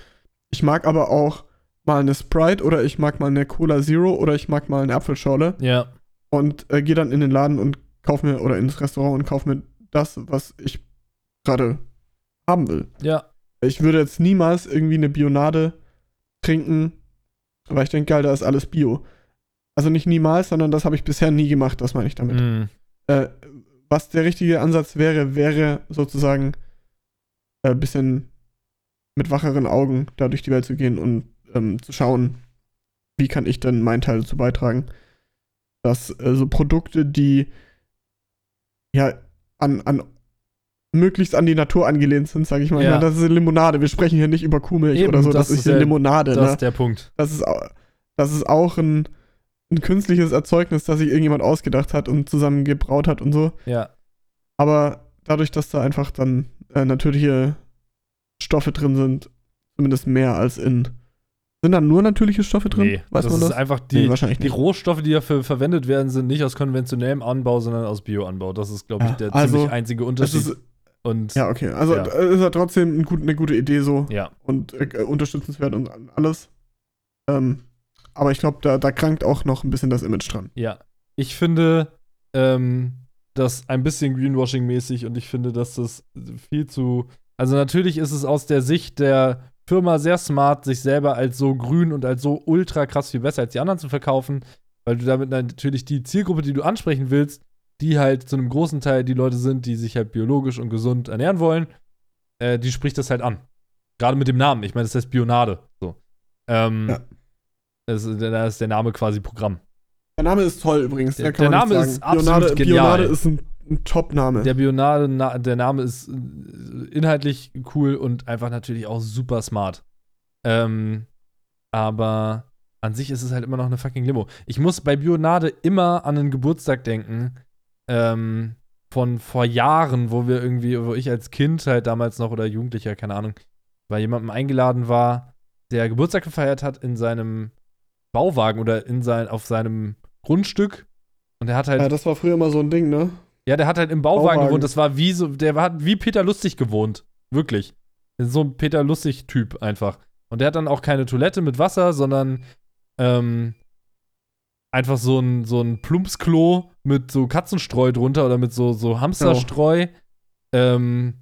Ich mag aber auch mal eine Sprite oder ich mag mal eine Cola Zero oder ich mag mal eine Apfelschorle.
Ja.
Und äh, gehe dann in den Laden und kauf mir oder ins Restaurant und kauf mir das, was ich gerade haben will.
Ja.
Ich würde jetzt niemals irgendwie eine Bionade trinken, weil ich denke, geil, da ist alles Bio. Also nicht niemals, sondern das habe ich bisher nie gemacht, das meine ich damit.
Mm.
Äh, was der richtige Ansatz wäre, wäre sozusagen ein äh, bisschen mit wacheren Augen da durch die Welt zu gehen und ähm, zu schauen, wie kann ich denn meinen Teil dazu beitragen, dass äh, so Produkte, die ja an, an möglichst an die Natur angelehnt sind, sage ich mal.
Ja.
Ja, das ist eine Limonade. Wir sprechen hier nicht über Kuhmilch
Eben,
oder so.
das
Das, ist
ja-
Limonade.
Das
ne?
ist der Punkt.
das, ist, das ist auch ein, ein künstliches Erzeugnis, das sich irgendjemand ausgedacht hat und zusammen gebraut hat und so.
Ja.
Aber dadurch, dass da einfach dann äh, natürliche Stoffe drin sind, zumindest mehr als in. Sind da nur natürliche Stoffe drin?
Nee,
Weiß
das
man
ist
das?
einfach
nee,
die,
wahrscheinlich
die
nicht.
Rohstoffe, die dafür verwendet werden, sind nicht aus konventionellem Anbau, sondern aus Bioanbau. Das ist, glaube ich,
Ja,
der
also,
ziemlich einzige Unterschied.
ist,
Und
ja, okay. Also
Ja.
äh, ist ja trotzdem ein gut, eine gute Idee so
ja.
und äh, unterstützenswert und alles. Ähm, aber ich glaube, da, da krankt auch noch ein bisschen das Image dran.
Ja, ich finde ähm, das ein bisschen Greenwashing-mäßig und ich finde, dass das viel zu. Also, natürlich ist es aus der Sicht der Firma sehr smart, sich selber als so grün und als so ultra krass viel besser als die anderen zu verkaufen, weil du damit natürlich die Zielgruppe, die du ansprechen willst, die halt zu einem großen Teil die Leute sind, die sich halt biologisch und gesund ernähren wollen, äh, die spricht das halt an. Gerade mit dem Namen. Ich meine, das heißt Bionade. So. Ähm,
Ja.
das, da ist der Name quasi Programm.
Der Name ist toll übrigens.
Der- der Name ist absolut
Bionade,
genial.
Bionade ist ein, ein Top-Name.
Der Bionade, na, der Name ist äh, inhaltlich cool und einfach natürlich auch super smart. Ähm, aber an sich ist es halt immer noch eine fucking Limo. Ich muss bei Bionade immer an einen Geburtstag denken. Ähm, von vor Jahren, wo wir irgendwie, wo ich als Kind halt damals noch oder Jugendlicher, keine Ahnung, bei jemandem eingeladen war, der Geburtstag gefeiert hat in seinem Bauwagen oder in sein, auf seinem Grundstück. Und er hat halt
ja, das war früher immer so ein Ding, ne?
Ja, der hat halt im Bauwagen,
Bauwagen.
gewohnt. Das war wie so, der hat wie Peter Lustig gewohnt. Wirklich. So ein Peter Lustig-Typ einfach. Und der hat dann auch keine Toilette mit Wasser, sondern ähm, einfach so ein, so ein Plumpsklo mit so Katzenstreu drunter oder mit so, so Hamsterstreu, ähm,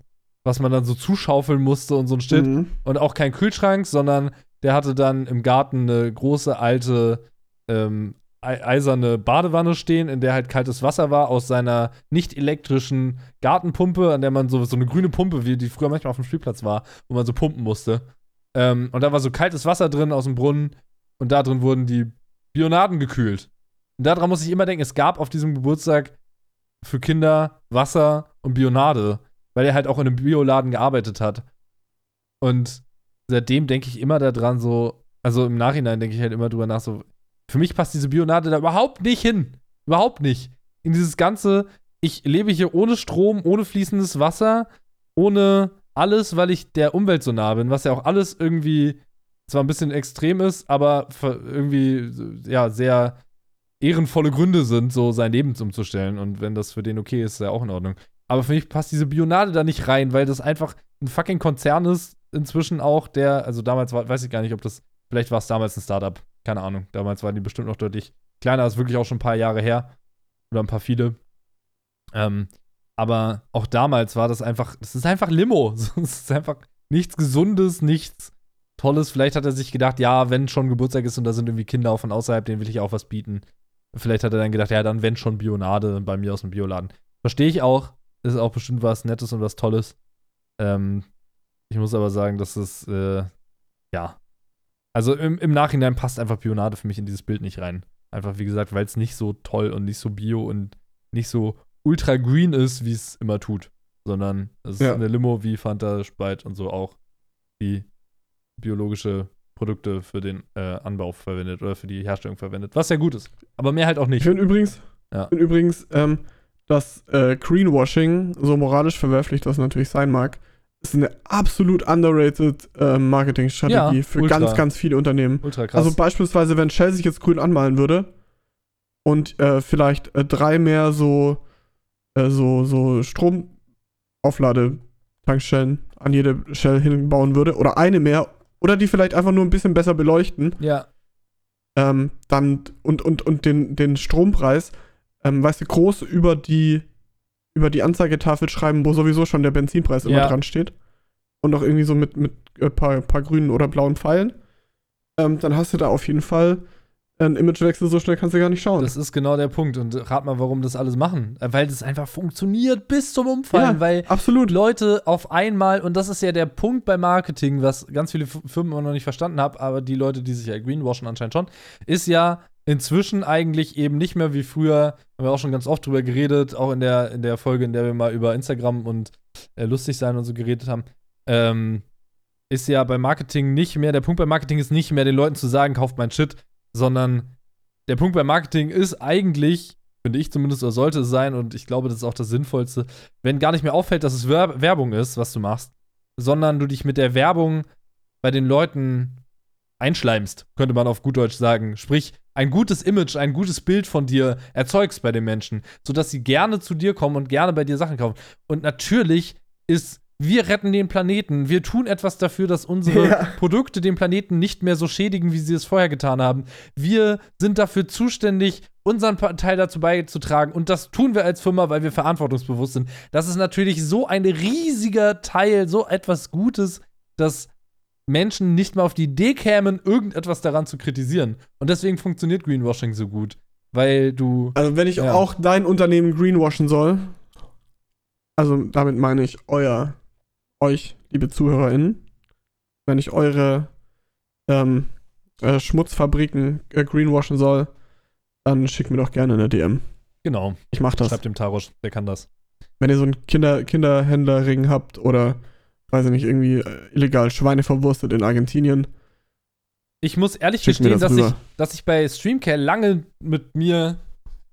was man dann so zuschaufeln musste und so ein Shit.
Mhm.
Und auch kein Kühlschrank, sondern der hatte dann im Garten eine große alte ähm, eiserne Badewanne stehen, in der halt kaltes Wasser war, aus seiner nicht elektrischen Gartenpumpe, an der man so, so eine grüne Pumpe, wie die früher manchmal auf dem Spielplatz war, wo man so pumpen musste. Ähm, und da war so kaltes Wasser drin aus dem Brunnen und da drin wurden die Bionaden gekühlt. Und daran muss ich immer denken, es gab auf diesem Geburtstag für Kinder Wasser und Bionade, weil er halt auch in einem Bioladen gearbeitet hat. Und seitdem denke ich immer daran, so, also im Nachhinein denke ich halt immer drüber nach, so, für mich passt diese Bionade da überhaupt nicht hin. Überhaupt nicht. In dieses ganze, ich lebe hier ohne Strom, ohne fließendes Wasser, ohne alles, weil ich der Umwelt so nah bin, was ja auch alles irgendwie zwar ein bisschen extrem ist, aber irgendwie ja sehr ehrenvolle Gründe sind, so sein Leben umzustellen. Und wenn das für den okay ist, ist ja auch in Ordnung. Aber für mich passt diese Bionade da nicht rein, weil das einfach ein fucking Konzern ist, inzwischen auch, der, also damals war, weiß ich gar nicht, ob das, vielleicht war es damals ein Startup, keine Ahnung. Damals waren die bestimmt noch deutlich kleiner, ist wirklich auch schon ein paar Jahre her. Oder ein paar viele. Ähm, aber auch damals war das einfach, das ist einfach Limo. Es ist einfach nichts Gesundes, nichts Tolles. Vielleicht hat er sich gedacht, ja, wenn schon Geburtstag ist und da sind irgendwie Kinder auch von außerhalb, denen will ich auch was bieten. Vielleicht hat er dann gedacht, ja, dann wenn schon Bionade bei mir aus dem Bioladen. Verstehe ich auch. Ist auch bestimmt was Nettes und was Tolles. Ähm, ich muss aber sagen, dass es, äh, ja. Also im, im Nachhinein passt einfach Bionade für mich in dieses Bild nicht rein. Einfach, wie gesagt, weil es nicht so toll und nicht so bio und nicht so ultra green ist, wie es immer tut. Sondern es ja. ist eine Limo wie Fanta, Sprite und so auch, die biologische Produkte für den äh, Anbau verwendet oder für die Herstellung verwendet. Was ja gut ist. Aber mehr halt auch nicht.
Ich finde übrigens, ja. find übrigens ähm, dass äh, Greenwashing, so moralisch verwerflich das natürlich sein mag, ist eine absolut underrated äh, Marketingstrategie ja, für ultra. ganz, ganz viele Unternehmen. Ultra krass. Also beispielsweise, wenn Shell sich jetzt grün anmalen würde und äh, vielleicht äh, drei mehr so, äh, so, so Stromaufladetankstellen an jede Shell hinbauen würde oder eine mehr oder die vielleicht einfach nur ein bisschen besser beleuchten.
Ja.
Ähm, dann und, und, und den, den Strompreis, ähm, weißt du, groß über die über die Anzeigetafel schreiben, wo sowieso schon der Benzinpreis immer ja. dran steht. Und auch irgendwie so mit, mit ein äh, paar, paar grünen oder blauen Pfeilen. Ähm, dann hast du da auf jeden Fall ein Imagewechsel, so schnell kannst du gar nicht schauen.
Das ist genau der Punkt. Und rat mal, warum das alles machen. Weil das einfach funktioniert bis zum Umfallen. Ja, weil
absolut.
Leute auf einmal, und das ist ja der Punkt bei Marketing, was ganz viele Firmen immer noch nicht verstanden haben, aber die Leute, die sich ja greenwashen anscheinend schon, ist ja inzwischen eigentlich eben nicht mehr wie früher, haben wir auch schon ganz oft drüber geredet, auch in der, in der Folge, in der wir mal über Instagram und äh, lustig sein und so geredet haben, ähm, ist ja bei Marketing nicht mehr, der Punkt bei Marketing ist nicht mehr, den Leuten zu sagen, kauft mein Shit, sondern der Punkt bei Marketing ist eigentlich, finde ich zumindest, oder sollte es sein, und ich glaube, das ist auch das Sinnvollste, wenn gar nicht mehr auffällt, dass es Wer Werbung ist, was du machst, sondern du dich mit der Werbung bei den Leuten einschleimst, könnte man auf gut Deutsch sagen. Sprich, ein gutes Image, ein gutes Bild von dir erzeugst bei den Menschen, sodass sie gerne zu dir kommen und gerne bei dir Sachen kaufen. Und natürlich ist wir retten den Planeten. Wir tun etwas dafür, dass unsere ja. Produkte den Planeten nicht mehr so schädigen, wie sie es vorher getan haben. Wir sind dafür zuständig, unseren Teil dazu beizutragen. Und das tun wir als Firma, weil wir verantwortungsbewusst sind. Das ist natürlich so ein riesiger Teil, so etwas Gutes, dass Menschen nicht mal auf die Idee kämen, irgendetwas daran zu kritisieren. Und deswegen funktioniert Greenwashing so gut. Weil du.
Also, wenn ich ja. auch dein Unternehmen greenwashen soll, also damit meine ich euer euch, liebe ZuhörerInnen, wenn ich eure ähm, äh, Schmutzfabriken äh, greenwashen soll, dann schickt mir doch gerne eine DM.
Genau.
Ich mach das.
Schreibt dem Tarosch, der kann das.
Wenn ihr so einen Kinder Kinderhändlerring habt oder, weiß ich nicht, irgendwie äh, illegal Schweine verwurstet in Argentinien.
Ich muss ehrlich gestehen, das dass, ich, dass ich bei Streamcare lange mit mir,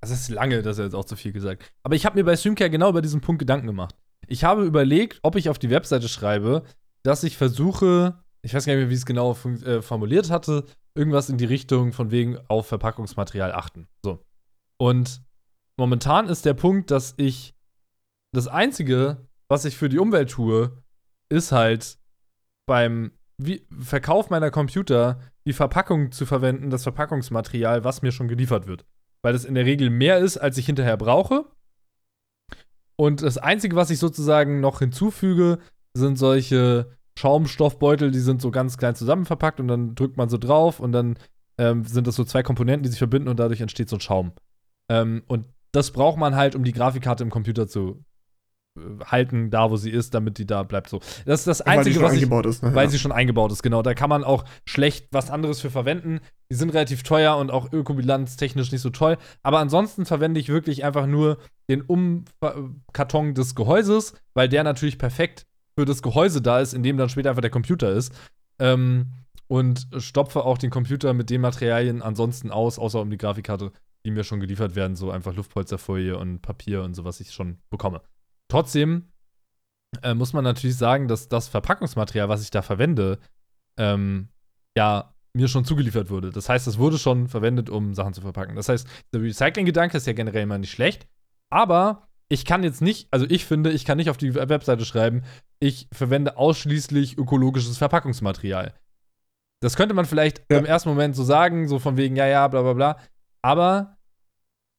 das ist lange, das ist jetzt auch zu viel gesagt, aber ich habe mir bei Streamcare genau über diesen Punkt Gedanken gemacht. Ich habe überlegt, ob ich auf die Webseite schreibe, dass ich versuche, ich weiß gar nicht mehr, wie es genau äh, formuliert hatte, irgendwas in die Richtung von wegen auf Verpackungsmaterial achten. So. Und momentan ist der Punkt, dass ich das Einzige, was ich für die Umwelt tue, ist halt beim Verkauf meiner Computer die Verpackung zu verwenden, das Verpackungsmaterial, was mir schon geliefert wird. Weil das in der Regel mehr ist, als ich hinterher brauche. Und das Einzige, was ich sozusagen noch hinzufüge, sind solche Schaumstoffbeutel, die sind so ganz klein zusammen verpackt und dann drückt man so drauf und dann ähm, sind das so zwei Komponenten, die sich verbinden und dadurch entsteht so ein Schaum. Ähm, und das braucht man halt, um die Grafikkarte im Computer zu halten, da wo sie ist, damit die da bleibt. So. Das ist das Einzige,
weil
was ich,
ist, ne?
weil
ja.
sie schon eingebaut ist, genau. Da kann man auch schlecht was anderes für verwenden. Die sind relativ teuer und auch ökobilanztechnisch nicht so toll. Aber ansonsten verwende ich wirklich einfach nur den Umkarton des Gehäuses, weil der natürlich perfekt für das Gehäuse da ist, in dem dann später einfach der Computer ist. Ähm, und stopfe auch den Computer mit den Materialien ansonsten aus, außer um die Grafikkarte, die mir schon geliefert werden, so einfach Luftpolsterfolie und Papier und so, was ich schon bekomme. Trotzdem äh, muss man natürlich sagen, dass das Verpackungsmaterial, was ich da verwende, ähm, ja, mir schon zugeliefert wurde. Das heißt, es wurde schon verwendet, um Sachen zu verpacken. Das heißt, der Recycling-Gedanke ist ja generell immer nicht schlecht, aber ich kann jetzt nicht, also ich finde, ich kann nicht auf die Webseite schreiben, ich verwende ausschließlich ökologisches Verpackungsmaterial. Das könnte man vielleicht ja. im ersten Moment so sagen, so von wegen, ja, ja, bla bla bla. Aber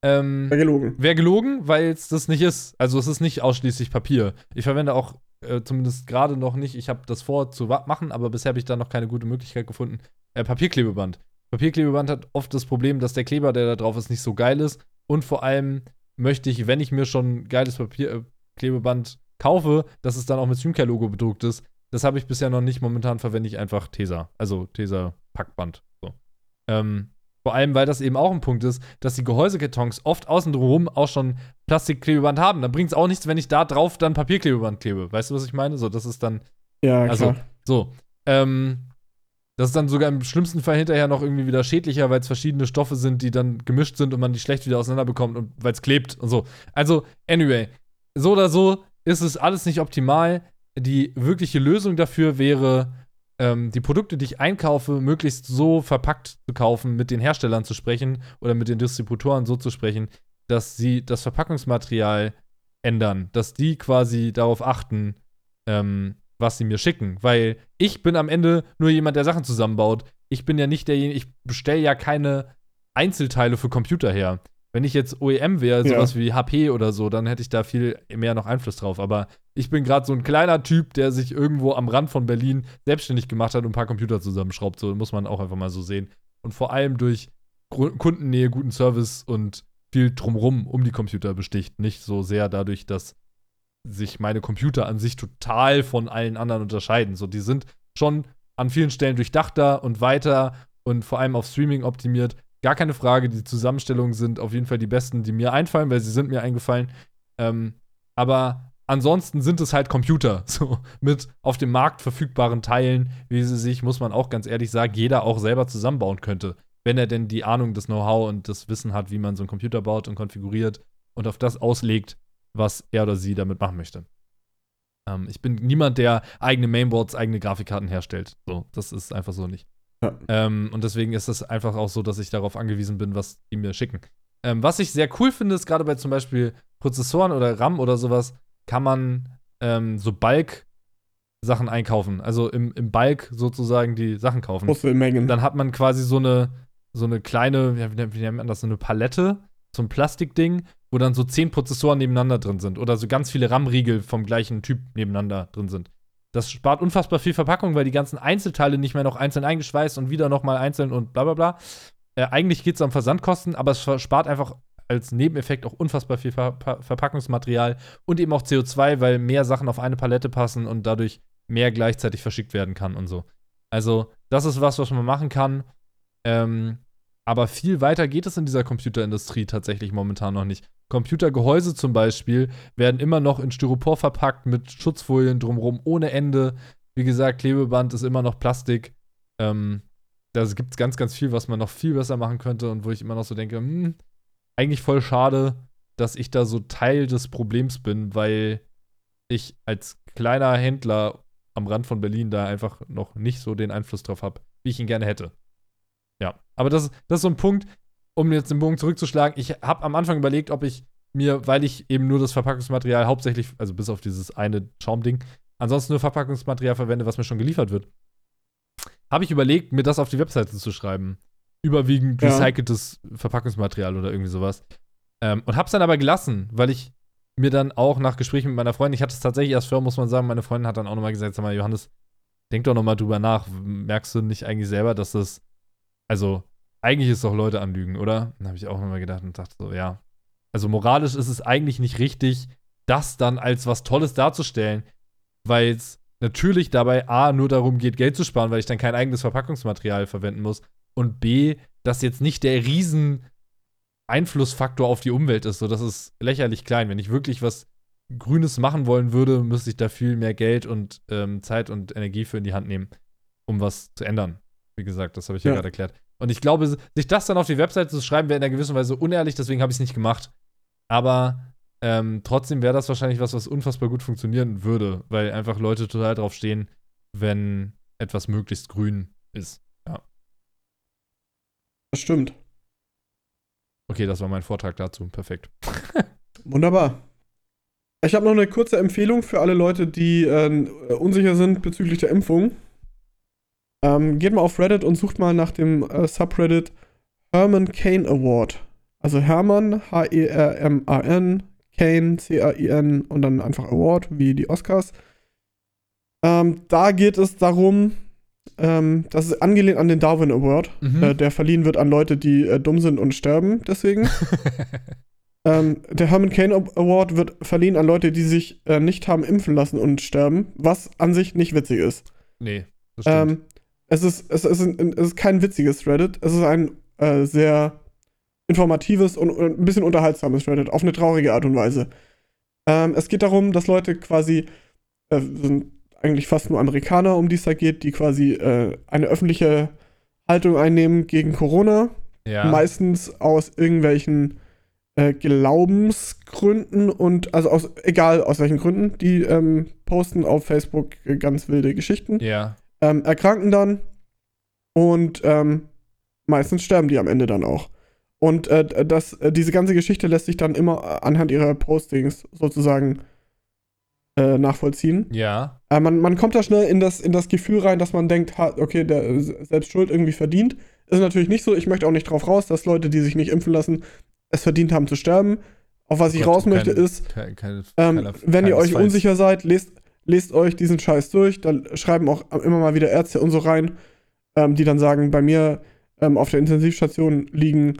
ähm,
wäre gelogen.
Wäre gelogen, weil es das nicht ist. Also es ist nicht ausschließlich Papier. Ich verwende auch äh, zumindest gerade noch nicht, ich habe das vor zu machen, aber bisher habe ich da noch keine gute Möglichkeit gefunden. Äh, Papierklebeband. Papierklebeband hat oft das Problem, dass der Kleber, der da drauf ist, nicht so geil ist. Und vor allem möchte ich, wenn ich mir schon geiles Papierklebeband äh, kaufe, dass es dann auch mit Streamcare-Logo bedruckt ist. Das habe ich bisher noch nicht. Momentan verwende ich einfach Tesa. Also Tesa-Packband. So. Ähm, vor allem, weil das eben auch ein Punkt ist, dass die Gehäusekartons oft außen drumherum auch schon Plastikklebeband haben. Dann bringt es auch nichts, wenn ich da drauf dann Papierklebeband klebe. Weißt du, was ich meine? So, das ist dann.
Ja, klar.
Also, so. Ähm, das ist dann sogar im schlimmsten Fall hinterher noch irgendwie wieder schädlicher, weil es verschiedene Stoffe sind, die dann gemischt sind und man die schlecht wieder auseinanderbekommt und weil es klebt und so. Also, anyway, so oder so ist es alles nicht optimal. Die wirkliche Lösung dafür wäre, ähm, die Produkte, die ich einkaufe, möglichst so verpackt zu kaufen, mit den Herstellern zu sprechen oder mit den Distributoren so zu sprechen, dass sie das Verpackungsmaterial ändern, dass die quasi darauf achten, ähm, was sie mir schicken. Weil ich bin am Ende nur jemand, der Sachen zusammenbaut. Ich bin ja nicht derjenige, ich bestelle ja keine Einzelteile für Computer her. Wenn ich jetzt OEM wäre, sowas ja. wie HP oder so, dann hätte ich da viel mehr noch Einfluss drauf. Aber ich bin gerade so ein kleiner Typ, der sich irgendwo am Rand von Berlin selbstständig gemacht hat und ein paar Computer zusammenschraubt. So muss man auch einfach mal so sehen. Und vor allem durch Kundennähe, guten Service und viel drumrum um die Computer besticht. Nicht so sehr dadurch, dass sich meine Computer an sich total von allen anderen unterscheiden. So, die sind schon an vielen Stellen durchdachter und weiter und vor allem auf Streaming optimiert. Gar keine Frage, die Zusammenstellungen sind auf jeden Fall die besten, die mir einfallen, weil sie sind mir eingefallen. Ähm, aber ansonsten sind es halt Computer, so mit auf dem Markt verfügbaren Teilen, wie sie sich, muss man auch ganz ehrlich sagen, jeder auch selber zusammenbauen könnte. Wenn er denn die Ahnung, das Know-how und das Wissen hat, wie man so einen Computer baut und konfiguriert und auf das auslegt, was er oder sie damit machen möchte. Ähm, ich bin niemand, der eigene Mainboards, eigene Grafikkarten herstellt. So, das ist einfach so nicht. Ja. Ähm, und deswegen ist es einfach auch so, dass ich darauf angewiesen bin, was die mir schicken. Ähm, was ich sehr cool finde, ist gerade bei zum Beispiel Prozessoren oder RAM oder sowas, kann man ähm, so Bulk-Sachen einkaufen. Also im, im Bulk sozusagen die Sachen kaufen.
Große Mengen.
Dann hat man quasi so eine, so eine kleine, wie, wie nennt man das, so eine Palette, so ein Plastikding, wo dann so zehn Prozessoren nebeneinander drin sind oder so ganz viele RAM-Riegel vom gleichen Typ nebeneinander drin sind. Das spart unfassbar viel Verpackung, weil die ganzen Einzelteile nicht mehr noch einzeln eingeschweißt und wieder nochmal einzeln und bla bla bla. Äh, eigentlich geht es um Versandkosten, aber es spart einfach als Nebeneffekt auch unfassbar viel Ver Ver Verpackungsmaterial und eben auch CO2, weil mehr Sachen auf eine Palette passen und dadurch mehr gleichzeitig verschickt werden kann und so. Also, das ist was, was man machen kann. Ähm, aber viel weiter geht es in dieser Computerindustrie tatsächlich momentan noch nicht. Computergehäuse zum Beispiel werden immer noch in Styropor verpackt mit Schutzfolien drumherum ohne Ende. Wie gesagt, Klebeband ist immer noch Plastik. Ähm, da gibt es ganz, ganz viel, was man noch viel besser machen könnte und wo ich immer noch so denke, hm, eigentlich voll schade, dass ich da so Teil des Problems bin, weil ich als kleiner Händler am Rand von Berlin da einfach noch nicht so den Einfluss drauf habe, wie ich ihn gerne hätte. Ja, aber das, das ist so ein Punkt, um jetzt den Bogen zurückzuschlagen. Ich habe am Anfang überlegt, ob ich mir, weil ich eben nur das Verpackungsmaterial hauptsächlich, also bis auf dieses eine Schaumding, ansonsten nur Verpackungsmaterial verwende, was mir schon geliefert wird, habe ich überlegt, mir das auf die Webseite zu schreiben. Überwiegend ja. recyceltes Verpackungsmaterial oder irgendwie sowas. Ähm, und habe es dann aber gelassen, weil ich mir dann auch nach Gesprächen mit meiner Freundin, ich hatte es tatsächlich erst vor, muss man sagen, meine Freundin hat dann auch nochmal gesagt, sag mal, Johannes, denk doch nochmal drüber nach. Merkst du nicht eigentlich selber, dass das also eigentlich ist doch Leute anlügen, oder? Dann habe ich auch nochmal gedacht und dachte so, ja. Also moralisch ist es eigentlich nicht richtig, das dann als was Tolles darzustellen, weil es natürlich dabei A, nur darum geht, Geld zu sparen, weil ich dann kein eigenes Verpackungsmaterial verwenden muss und B, dass jetzt nicht der riesen Einflussfaktor auf die Umwelt ist. So, das ist lächerlich klein. Wenn ich wirklich was Grünes machen wollen würde, müsste ich da viel mehr Geld und ähm, Zeit und Energie für in die Hand nehmen, um was zu ändern. Wie gesagt, das habe ich ja, ja gerade erklärt. Und ich glaube, sich das dann auf die Webseite zu schreiben, wäre in einer gewissen Weise unehrlich, deswegen habe ich es nicht gemacht. Aber ähm, trotzdem wäre das wahrscheinlich was, was unfassbar gut funktionieren würde, weil einfach Leute total drauf stehen, wenn etwas möglichst grün ist. Ja.
Das stimmt.
Okay, das war mein Vortrag dazu. Perfekt.
Wunderbar. Ich habe noch eine kurze Empfehlung für alle Leute, die äh, unsicher sind bezüglich der Impfung. Ähm, geht mal auf Reddit und sucht mal nach dem äh, Subreddit Herman Kane Award. Also Hermann, H-E-R-M-A-N, Kane, C-A-I-N und dann einfach Award, wie die Oscars. Ähm, da geht es darum, ähm, das ist angelehnt an den Darwin Award, mhm. äh, der verliehen wird an Leute, die äh, dumm sind und sterben, deswegen. ähm, der Herman Kane Award wird verliehen an Leute, die sich äh, nicht haben impfen lassen und sterben, was an sich nicht witzig ist.
Nee, das stimmt.
Ähm, es, ist, es, ist ein, es ist kein witziges Reddit, es ist ein äh, sehr informatives und, und, ein bisschen unterhaltsames Reddit, auf eine traurige Art und Weise. Ähm, es geht darum, dass Leute quasi, äh, sind eigentlich fast nur Amerikaner, um die es da geht, die quasi äh, eine öffentliche Haltung einnehmen gegen Corona. Ja. Meistens aus irgendwelchen äh, Glaubensgründen und, also aus, egal aus welchen Gründen, die ähm, posten auf Facebook ganz wilde Geschichten.
Ja.
Ähm, erkranken dann und ähm, meistens sterben die am Ende dann auch. Und äh, das, äh, diese ganze Geschichte lässt sich dann immer anhand ihrer Postings sozusagen äh, nachvollziehen.
Ja.
Äh, man, man kommt da schnell in das, in das Gefühl rein, dass man denkt, ha, okay, der äh, selbst Schuld irgendwie verdient. Ist natürlich nicht so. Ich möchte auch nicht drauf raus, dass Leute, die sich nicht impfen lassen, es verdient haben zu sterben. Auf was ich Gott, raus kein, möchte ist, kein, keine, ähm, wenn ihr euch unsicher seid, lest, lest euch diesen Scheiß durch. Da schreiben auch immer mal wieder Ärzte und so rein, ähm, die dann sagen, bei mir ähm, auf der Intensivstation liegen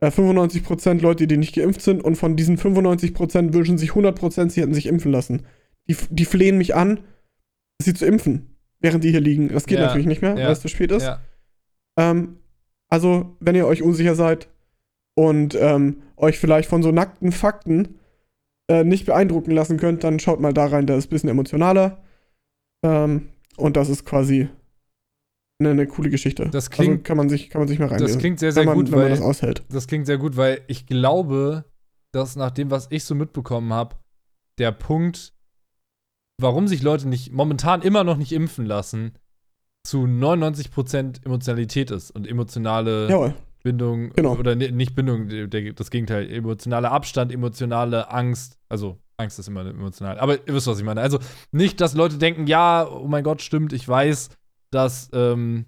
95% äh, Leute, die nicht geimpft sind und von diesen 95% wünschen sich 100%, sie hätten sich impfen lassen. Die, die flehen mich an, sie zu impfen, während die hier liegen. Das geht ja, natürlich nicht mehr, ja, weil es zu spät ist. Ja. Ähm, also, wenn ihr euch unsicher seid und ähm, euch vielleicht von so nackten Fakten äh, nicht beeindrucken lassen könnt, dann schaut mal da rein, der ist ein bisschen emotionaler. Ähm, und das ist quasi eine, eine coole Geschichte.
Das klingt, also
kann man sich, kann man sich mal reinlesen.
Das klingt sehr, sehr
man,
gut,
wenn man das aushält.
Das klingt sehr gut, weil ich glaube, dass nach dem, was ich so mitbekommen habe, der Punkt, warum sich Leute nicht momentan immer noch nicht impfen lassen, zu 99% Emotionalität ist und emotionale
Jawohl.
Bindung
genau.
oder nicht Bindung, das Gegenteil, emotionaler Abstand, emotionale Angst, also Angst ist immer emotional, aber ihr wisst, was ich meine. Also nicht, dass Leute denken, ja, oh mein Gott, stimmt, ich weiß, dass, ähm,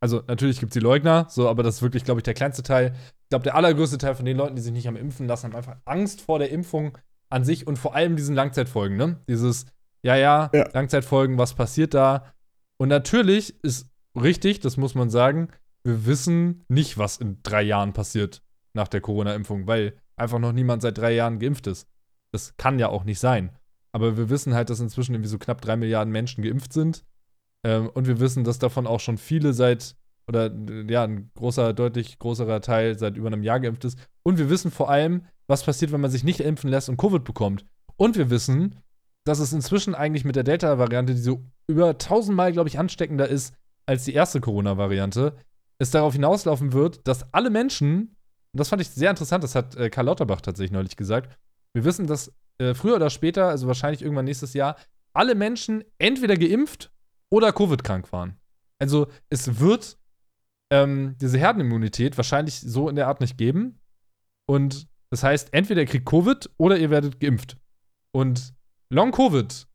also natürlich gibt es die Leugner, so, aber das ist wirklich, glaube ich, der kleinste Teil. Ich glaube, der allergrößte Teil von den Leuten, die sich nicht am Impfen lassen, haben einfach Angst vor der Impfung an sich und vor allem diesen Langzeitfolgen, ne? Dieses, ja, ja, ja. Langzeitfolgen, was passiert da? Und natürlich ist richtig, das muss man sagen, wir wissen nicht, was in drei Jahren passiert nach der Corona-Impfung, weil einfach noch niemand seit drei Jahren geimpft ist. Das kann ja auch nicht sein. Aber wir wissen halt, dass inzwischen irgendwie so knapp drei Milliarden Menschen geimpft sind. Ähm, und wir wissen, dass davon auch schon viele seit, oder ja, ein großer, deutlich größerer Teil seit über einem Jahr geimpft ist. Und wir wissen vor allem, was passiert, wenn man sich nicht impfen lässt und Covid bekommt. Und wir wissen, dass es inzwischen eigentlich mit der Delta-Variante, die so über tausendmal, glaube ich, ansteckender ist als die erste Corona-Variante, es darauf hinauslaufen wird, dass alle Menschen, und das fand ich sehr interessant, das hat äh, Karl Lauterbach tatsächlich neulich gesagt, wir wissen, dass äh, früher oder später, also wahrscheinlich irgendwann nächstes Jahr, alle Menschen entweder geimpft oder Covid-krank waren. Also es wird ähm, diese Herdenimmunität wahrscheinlich so in der Art nicht geben. Und das heißt, entweder ihr kriegt Covid oder ihr werdet geimpft. Und Long-Covid,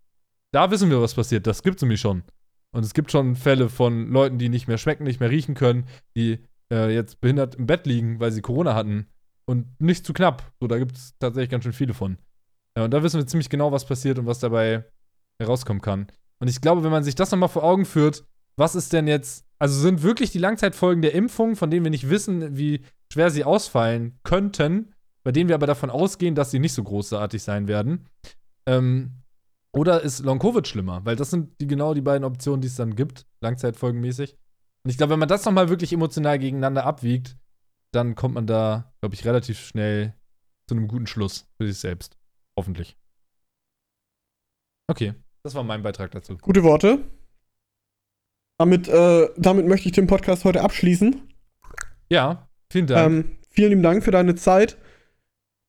da wissen wir, was passiert. Das gibt es nämlich schon. Und es gibt schon Fälle von Leuten, die nicht mehr schmecken, nicht mehr riechen können, die äh, jetzt behindert im Bett liegen, weil sie Corona hatten. Und nicht zu knapp. So, da gibt es tatsächlich ganz schön viele von. Ja, und da wissen wir ziemlich genau, was passiert und was dabei herauskommen kann. Und ich glaube, wenn man sich das nochmal vor Augen führt, was ist denn jetzt Also sind wirklich die Langzeitfolgen der Impfung, von denen wir nicht wissen, wie schwer sie ausfallen könnten, bei denen wir aber davon ausgehen, dass sie nicht so großartig sein werden. Ähm, oder ist Long-Covid schlimmer? Weil das sind die, genau die beiden Optionen, die es dann gibt, langzeitfolgenmäßig. Und ich glaube, wenn man das nochmal wirklich emotional gegeneinander abwiegt, dann kommt man da, glaube ich, relativ schnell zu einem guten Schluss für sich selbst. Hoffentlich. Okay, das war mein Beitrag dazu.
Gute Worte. Damit, äh, damit möchte ich den Podcast heute abschließen.
Ja, vielen Dank.
Ähm, vielen lieben Dank für deine Zeit.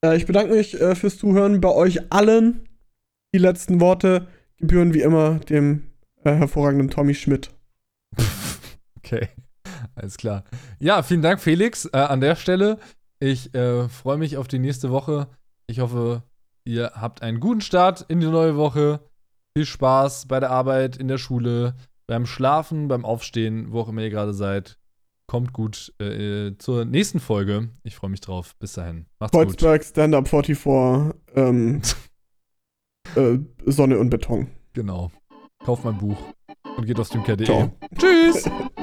Äh, ich bedanke mich äh, fürs Zuhören bei euch allen. Die letzten Worte gebühren wie immer dem äh, hervorragenden Tommy Schmidt.
okay, alles klar. Ja, vielen Dank, Felix, äh, an der Stelle. Ich äh, freue mich auf die nächste Woche. Ich hoffe, ihr habt einen guten Start in die neue Woche. Viel Spaß bei der Arbeit, in der Schule, beim Schlafen, beim Aufstehen, wo auch immer ihr gerade seid. Kommt gut äh, zur nächsten Folge. Ich freue mich drauf. Bis dahin.
Macht's Kreuzberg, gut. Stand-Up 44, ähm, äh, Sonne und Beton.
Genau. Kauft mein Buch und geht auf streamcare.de. Tschüss!